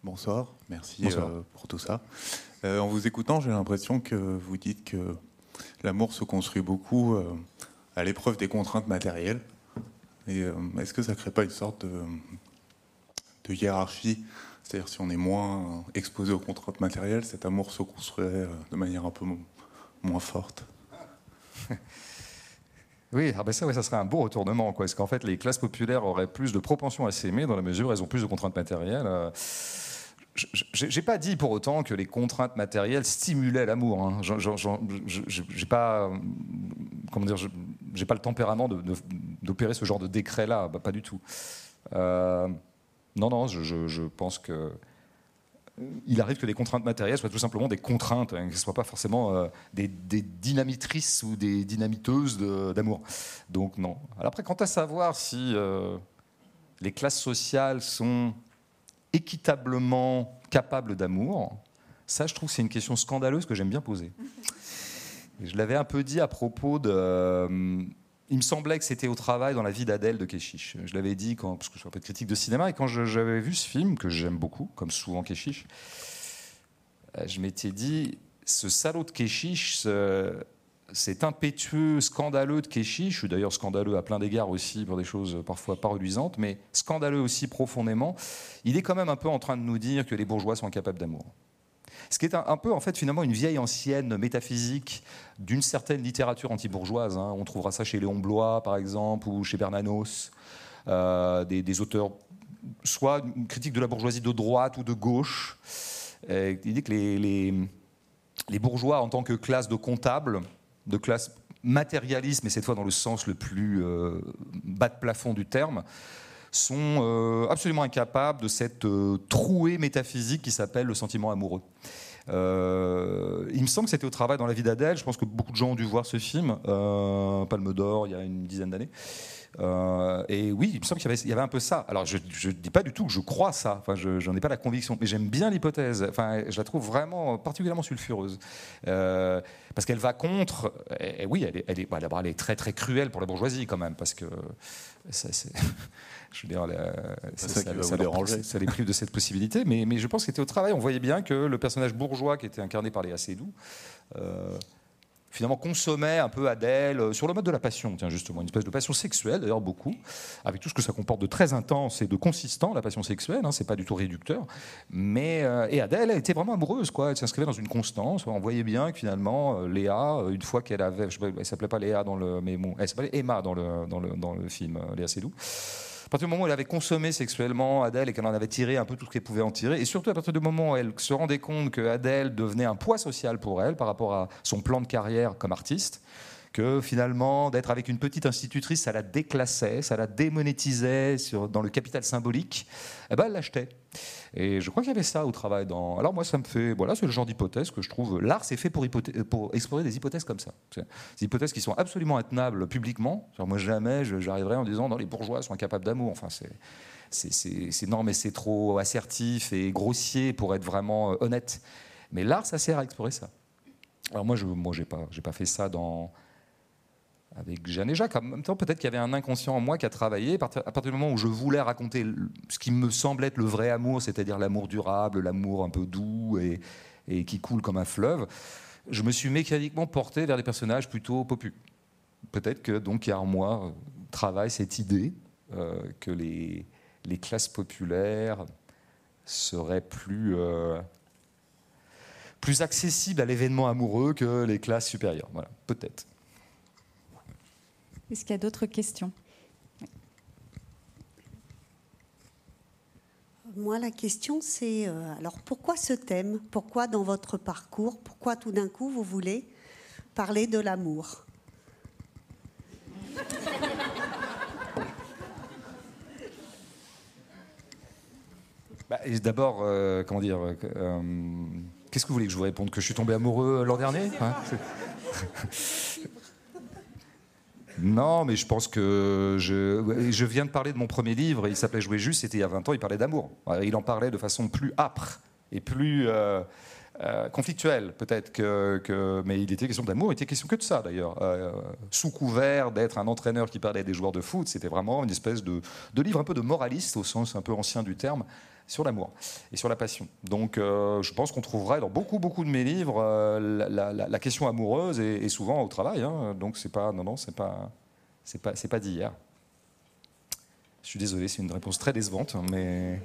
Bonsoir, merci euh, pour tout ça. Euh, en vous écoutant, j'ai l'impression que vous dites que l'amour se construit beaucoup euh, à l'épreuve des contraintes matérielles. Et est-ce que ça ne crée pas une sorte de, hiérarchie? C'est-à-dire si on est moins exposé aux contraintes matérielles, cet amour se construirait de manière un peu moins forte? [LAUGHS] Oui, ah ben ça, ça serait un beau retournement. Quoi. Est-ce qu'en fait, les classes populaires auraient plus de propension à s'aimer dans la mesure où elles ont plus de contraintes matérielles j'ai pas dit pour autant que les contraintes matérielles stimulaient l'amour. Hein. J'ai pas, comment dire, j'ai pas le tempérament d'opérer ce genre de décret-là, bah, pas du tout. Euh, non, non, je, pense que il arrive que les contraintes matérielles soient tout simplement des contraintes, hein, que ce ne soient pas forcément euh, des, dynamitrices ou des dynamiteuses d'amour. Donc non. Après, quant à savoir si euh, les classes sociales sont équitablement capable d'amour Ça, je trouve c'est une question scandaleuse que j'aime bien poser. je l'avais un peu dit à propos de. Euh, il me semblait que c'était au travail dans la vie d'Adèle de Keshish. Je l'avais dit quand, parce que je suis un peu de critique de cinéma, et quand j'avais vu ce film, que j'aime beaucoup, comme souvent Keshish, euh, je m'étais dit, ce salaud de Keshish, cet impétueux, scandaleux de Keshish, je suis d'ailleurs scandaleux à plein d'égards aussi pour des choses parfois pas reluisantes, mais scandaleux aussi profondément, il est quand même un peu en train de nous dire que les bourgeois sont incapables d'amour. Ce qui est un, peu, en fait, finalement, une vieille ancienne métaphysique d'une certaine littérature anti-bourgeoise. Hein. On trouvera ça chez Léon Blois, par exemple, ou chez Bernanos, euh, des, auteurs, soit une critique de la bourgeoisie de droite ou de gauche. il dit que les bourgeois, en tant que classe de comptables, de classe matérialiste, mais cette fois dans le sens le plus euh, bas de plafond du terme, sont euh, absolument incapables de cette euh, trouée métaphysique qui s'appelle le sentiment amoureux. il me semble que c'était au travail dans la vie d'Adèle. Je pense que beaucoup de gens ont dû voir ce film, Palme d'Or, il y a une dizaine d'années. Euh, et oui, il me semble qu'il y, avait un peu ça. Alors, je ne dis pas du tout que je crois ça, enfin, je n'en ai pas la conviction, mais j'aime bien l'hypothèse. Enfin, je la trouve vraiment particulièrement sulfureuse. Euh, parce qu'elle va contre. Et, oui, elle est, elle, est, elle est très très cruelle pour la bourgeoisie quand même, parce que ça, [LAUGHS] je veux dire, ça, ça, les prive de cette possibilité. Mais, mais je pense que c'était au travail. On voyait bien que le personnage bourgeois qui était incarné par Léa Seydoux. Euh, finalement consommait un peu Adèle euh, sur le mode de la passion, tiens justement, une espèce de passion sexuelle d'ailleurs beaucoup, avec tout ce que ça comporte de très intense et de consistant, la passion sexuelle, hein, c'est pas du tout réducteur, mais euh, et Adèle était vraiment amoureuse quoi, elle s'inscrivait dans une constance, on voyait bien que finalement euh, Léa, une fois qu'elle avait, je sais elle s'appelait pas Léa dans le, mais bon, elle s'appelait Emma dans le dans le dans le film Léa Seydoux. À partir du moment où elle avait consommé sexuellement Adèle et qu'elle en avait tiré un peu tout ce qu'elle pouvait en tirer, et surtout à partir du moment où elle se rendait compte que Adèle devenait un poids social pour elle par rapport à son plan de carrière comme artiste, que finalement d'être avec une petite institutrice, ça la déclassait, ça la démonétisait dans le capital symbolique, eh ben elle l'achetait. Et je crois qu'il y avait ça au travail. Alors moi, ça me fait... Voilà, c'est le genre d'hypothèse que je trouve... L'art, c'est fait pour, explorer des hypothèses comme ça. Des hypothèses qui sont absolument intenables publiquement. moi, jamais j'arriverais en disant, non, les bourgeois sont incapables d'amour. Enfin, c'est... C'est non, mais c'est trop assertif et grossier pour être vraiment euh, honnête. Mais l'art, ça sert à explorer ça. Alors moi, je moi, pas, pas fait ça dans avec Jeanne et Jacques. En même temps, peut-être qu'il y avait un inconscient en moi qui a travaillé. À partir du moment où je voulais raconter ce qui me semble être le vrai amour, c'est-à-dire l'amour durable, l'amour un peu doux et, qui coule comme un fleuve, je me suis mécaniquement porté vers des personnages plutôt popus. Peut-être que donc il y a en moi travaille cette idée euh, que les, les, classes populaires seraient plus euh, plus accessibles à l'événement amoureux que les classes supérieures. Voilà, peut-être. Est-ce qu'il y a d'autres questions? Moi, la question, c'est euh, alors pourquoi ce thème? Pourquoi dans votre parcours Pourquoi tout d'un coup vous voulez parler de l'amour? Bah, D'abord, euh, comment dire euh, Qu'est-ce que vous voulez que je vous réponde? Que je suis tombé amoureux l'an dernier? Hein? [LAUGHS] Non, mais je pense que je, viens de parler de mon premier livre, il s'appelait Jouer juste, c'était il y a 20 ans, il parlait d'amour. Il en parlait de façon plus âpre et plus euh, euh, conflictuelle, peut-être que, Mais il était question d'amour, il était question que de ça, d'ailleurs. Euh, sous couvert d'être un entraîneur qui parlait des joueurs de foot, c'était vraiment une espèce de livre un peu de moraliste, au sens un peu ancien du terme sur l'amour et sur la passion. Donc je pense qu'on trouverait dans beaucoup beaucoup de mes livres la, question amoureuse et, souvent au travail. Hein. Donc c'est pas non non c'est pas c'est pas c'est pas d'hier. Je suis désolé, c'est une réponse très décevante, mais.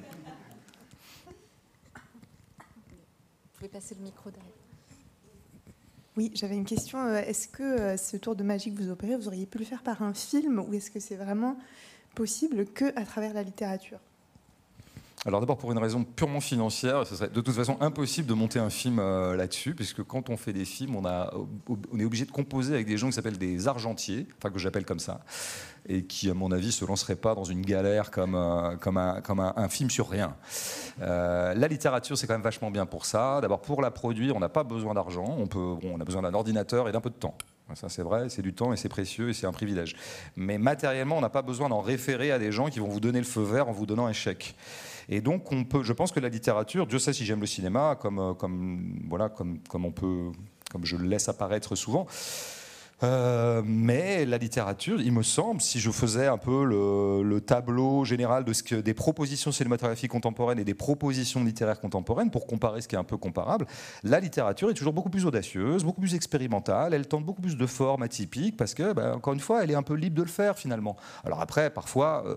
Vous pouvez passer le micro derrière. Oui, j'avais une question. Euh, est-ce que euh, ce tour de magie que vous opérez, vous auriez pu le faire par un film ou est-ce que c'est vraiment possible que à travers la littérature? Alors d'abord pour une raison purement financière, ce serait de toute façon impossible de monter un film euh, là-dessus, puisque quand on fait des films, on, a, on est obligé de composer avec des gens qui s'appellent des argentiers, enfin que j'appelle comme ça, et qui à mon avis se lanceraient pas dans une galère comme, euh, un, film sur rien. Euh, la littérature c'est quand même vachement bien pour ça. D'abord pour la produire, on n'a pas besoin d'argent, on a besoin d'un ordinateur et d'un peu de temps. Ça, c'est vrai, c'est du temps et c'est précieux et c'est un privilège. Mais matériellement, on n'a pas besoin d'en référer à des gens qui vont vous donner le feu vert en vous donnant un chèque. Et donc, on peut, je pense que la littérature, Dieu sait si j'aime le cinéma, comme, euh, comme, voilà, comme, comme on peut, comme je le laisse apparaître souvent. Euh, mais la littérature, il me semble, si je faisais un peu le, tableau général de ce que des propositions cinématographiques contemporaines et des propositions littéraires contemporaines, pour comparer ce qui est un peu comparable, la littérature est toujours beaucoup plus audacieuse, beaucoup plus expérimentale, elle tente beaucoup plus de formes atypiques, parce que, ben, encore une fois, elle est un peu libre de le faire finalement. Alors après, parfois... Euh,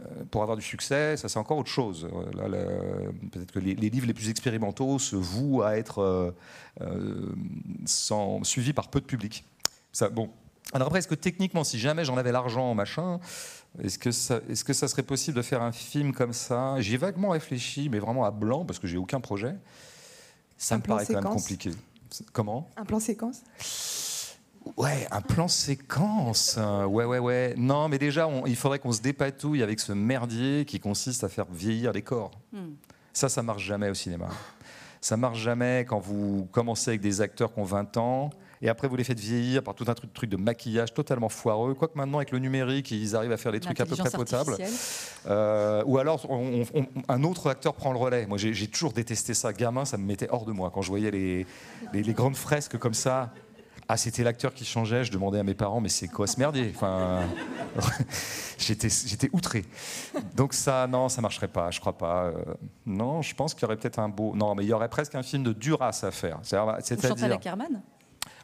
euh, pour avoir du succès, ça c'est encore autre chose. Peut-être que les, livres les plus expérimentaux se vouent à être sans, suivis par peu de public bon. Alors après, est-ce que techniquement, si jamais j'en avais l'argent, machin, est-ce que, ça, est-ce que ça serait possible de faire un film comme ça? J'ai vaguement réfléchi, mais vraiment à blanc, parce que j'ai aucun projet. Ça me paraît quand même compliqué. Comment? Un plan séquence? Ouais, un plan séquence. Ouais, ouais, ouais. Non, mais déjà, il faudrait qu'on se dépatouille avec ce merdier qui consiste à faire vieillir les corps. Hmm. Ça, ça marche jamais au cinéma. Ça marche jamais quand vous commencez avec des acteurs qui ont 20 ans et après vous les faites vieillir par tout un truc, truc de maquillage totalement foireux. Quoique maintenant avec le numérique, ils arrivent à faire des trucs à peu près potables. Euh, ou alors un autre acteur prend le relais. Moi j'ai toujours détesté ça. Gamin, ça me mettait hors de moi quand je voyais les, les, grandes fresques comme ça. Ah, c'était l'acteur qui changeait. Je demandais à mes parents, mais c'est quoi ce merdier? Enfin, [LAUGHS] j'étais, j'étais outré. Donc ça, non, ça marcherait pas. Je crois pas. Euh, non, je pense qu'il y aurait peut-être un beau. Non, mais il y aurait presque un film de Duras à faire. C'est-à-dire. avec Herman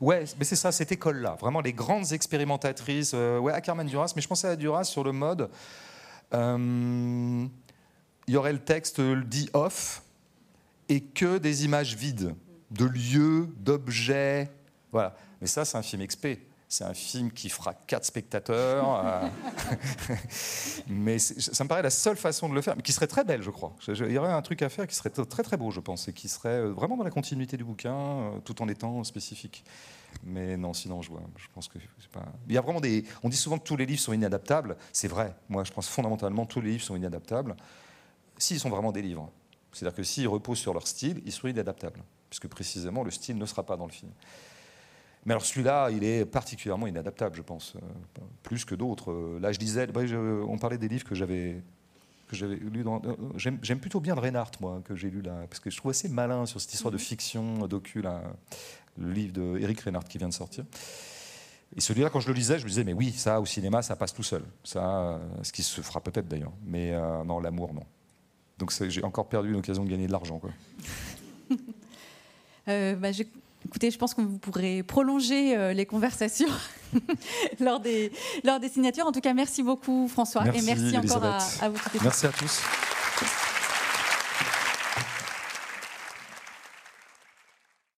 Ouais, mais c'est ça, cette école-là. Vraiment les grandes expérimentatrices. Euh, ouais, Ackerman Duras, mais je pensais à Duras sur le mode. Euh, il y aurait le texte dit off et que des images vides, de lieux, d'objets. Voilà. Mais ça, c'est un film expé. C'est un film qui fera quatre spectateurs. Euh, [LAUGHS] mais ça me paraît la seule façon de le faire, mais qui serait très belle, je crois. Il y aurait un truc à faire qui serait très très beau, je pense, et qui serait euh, vraiment dans la continuité du bouquin, euh, tout en étant spécifique. Mais non, sinon, je, vois, je pense que. Il y a vraiment des. On dit souvent que tous les livres sont inadaptables. C'est vrai. Moi, je pense fondamentalement tous les livres sont inadaptables. S'ils sont vraiment des livres. C'est-à-dire que s'ils reposent sur leur style, ils sont inadaptables. Puisque précisément, le style ne sera pas dans le film. Mais alors celui-là, il est particulièrement inadaptable, je pense, euh, plus que d'autres. Euh, là, je disais, on parlait des livres que j'avais que j'avais lu dans. Euh, j'aime plutôt bien le Reinhardt, moi, que j'ai lu là, parce que je trouve assez malin sur cette histoire de mhm. fiction docu, là, le livre de Eric Reinhardt qui vient de sortir. Et celui-là, quand je le lisais, je me disais, mais oui, ça, au cinéma, ça passe tout seul. Ça, ce qui se fera peut-être d'ailleurs. Mais non, l'amour, non. Donc j'ai encore perdu une occasion de gagner de l'argent. [LAUGHS] bah, Écoutez, je pense que vous pourrez prolonger les conversations [LAUGHS] lors, des, lors des signatures. En tout cas, merci beaucoup François merci, et merci encore à, à vous. Merci à tous.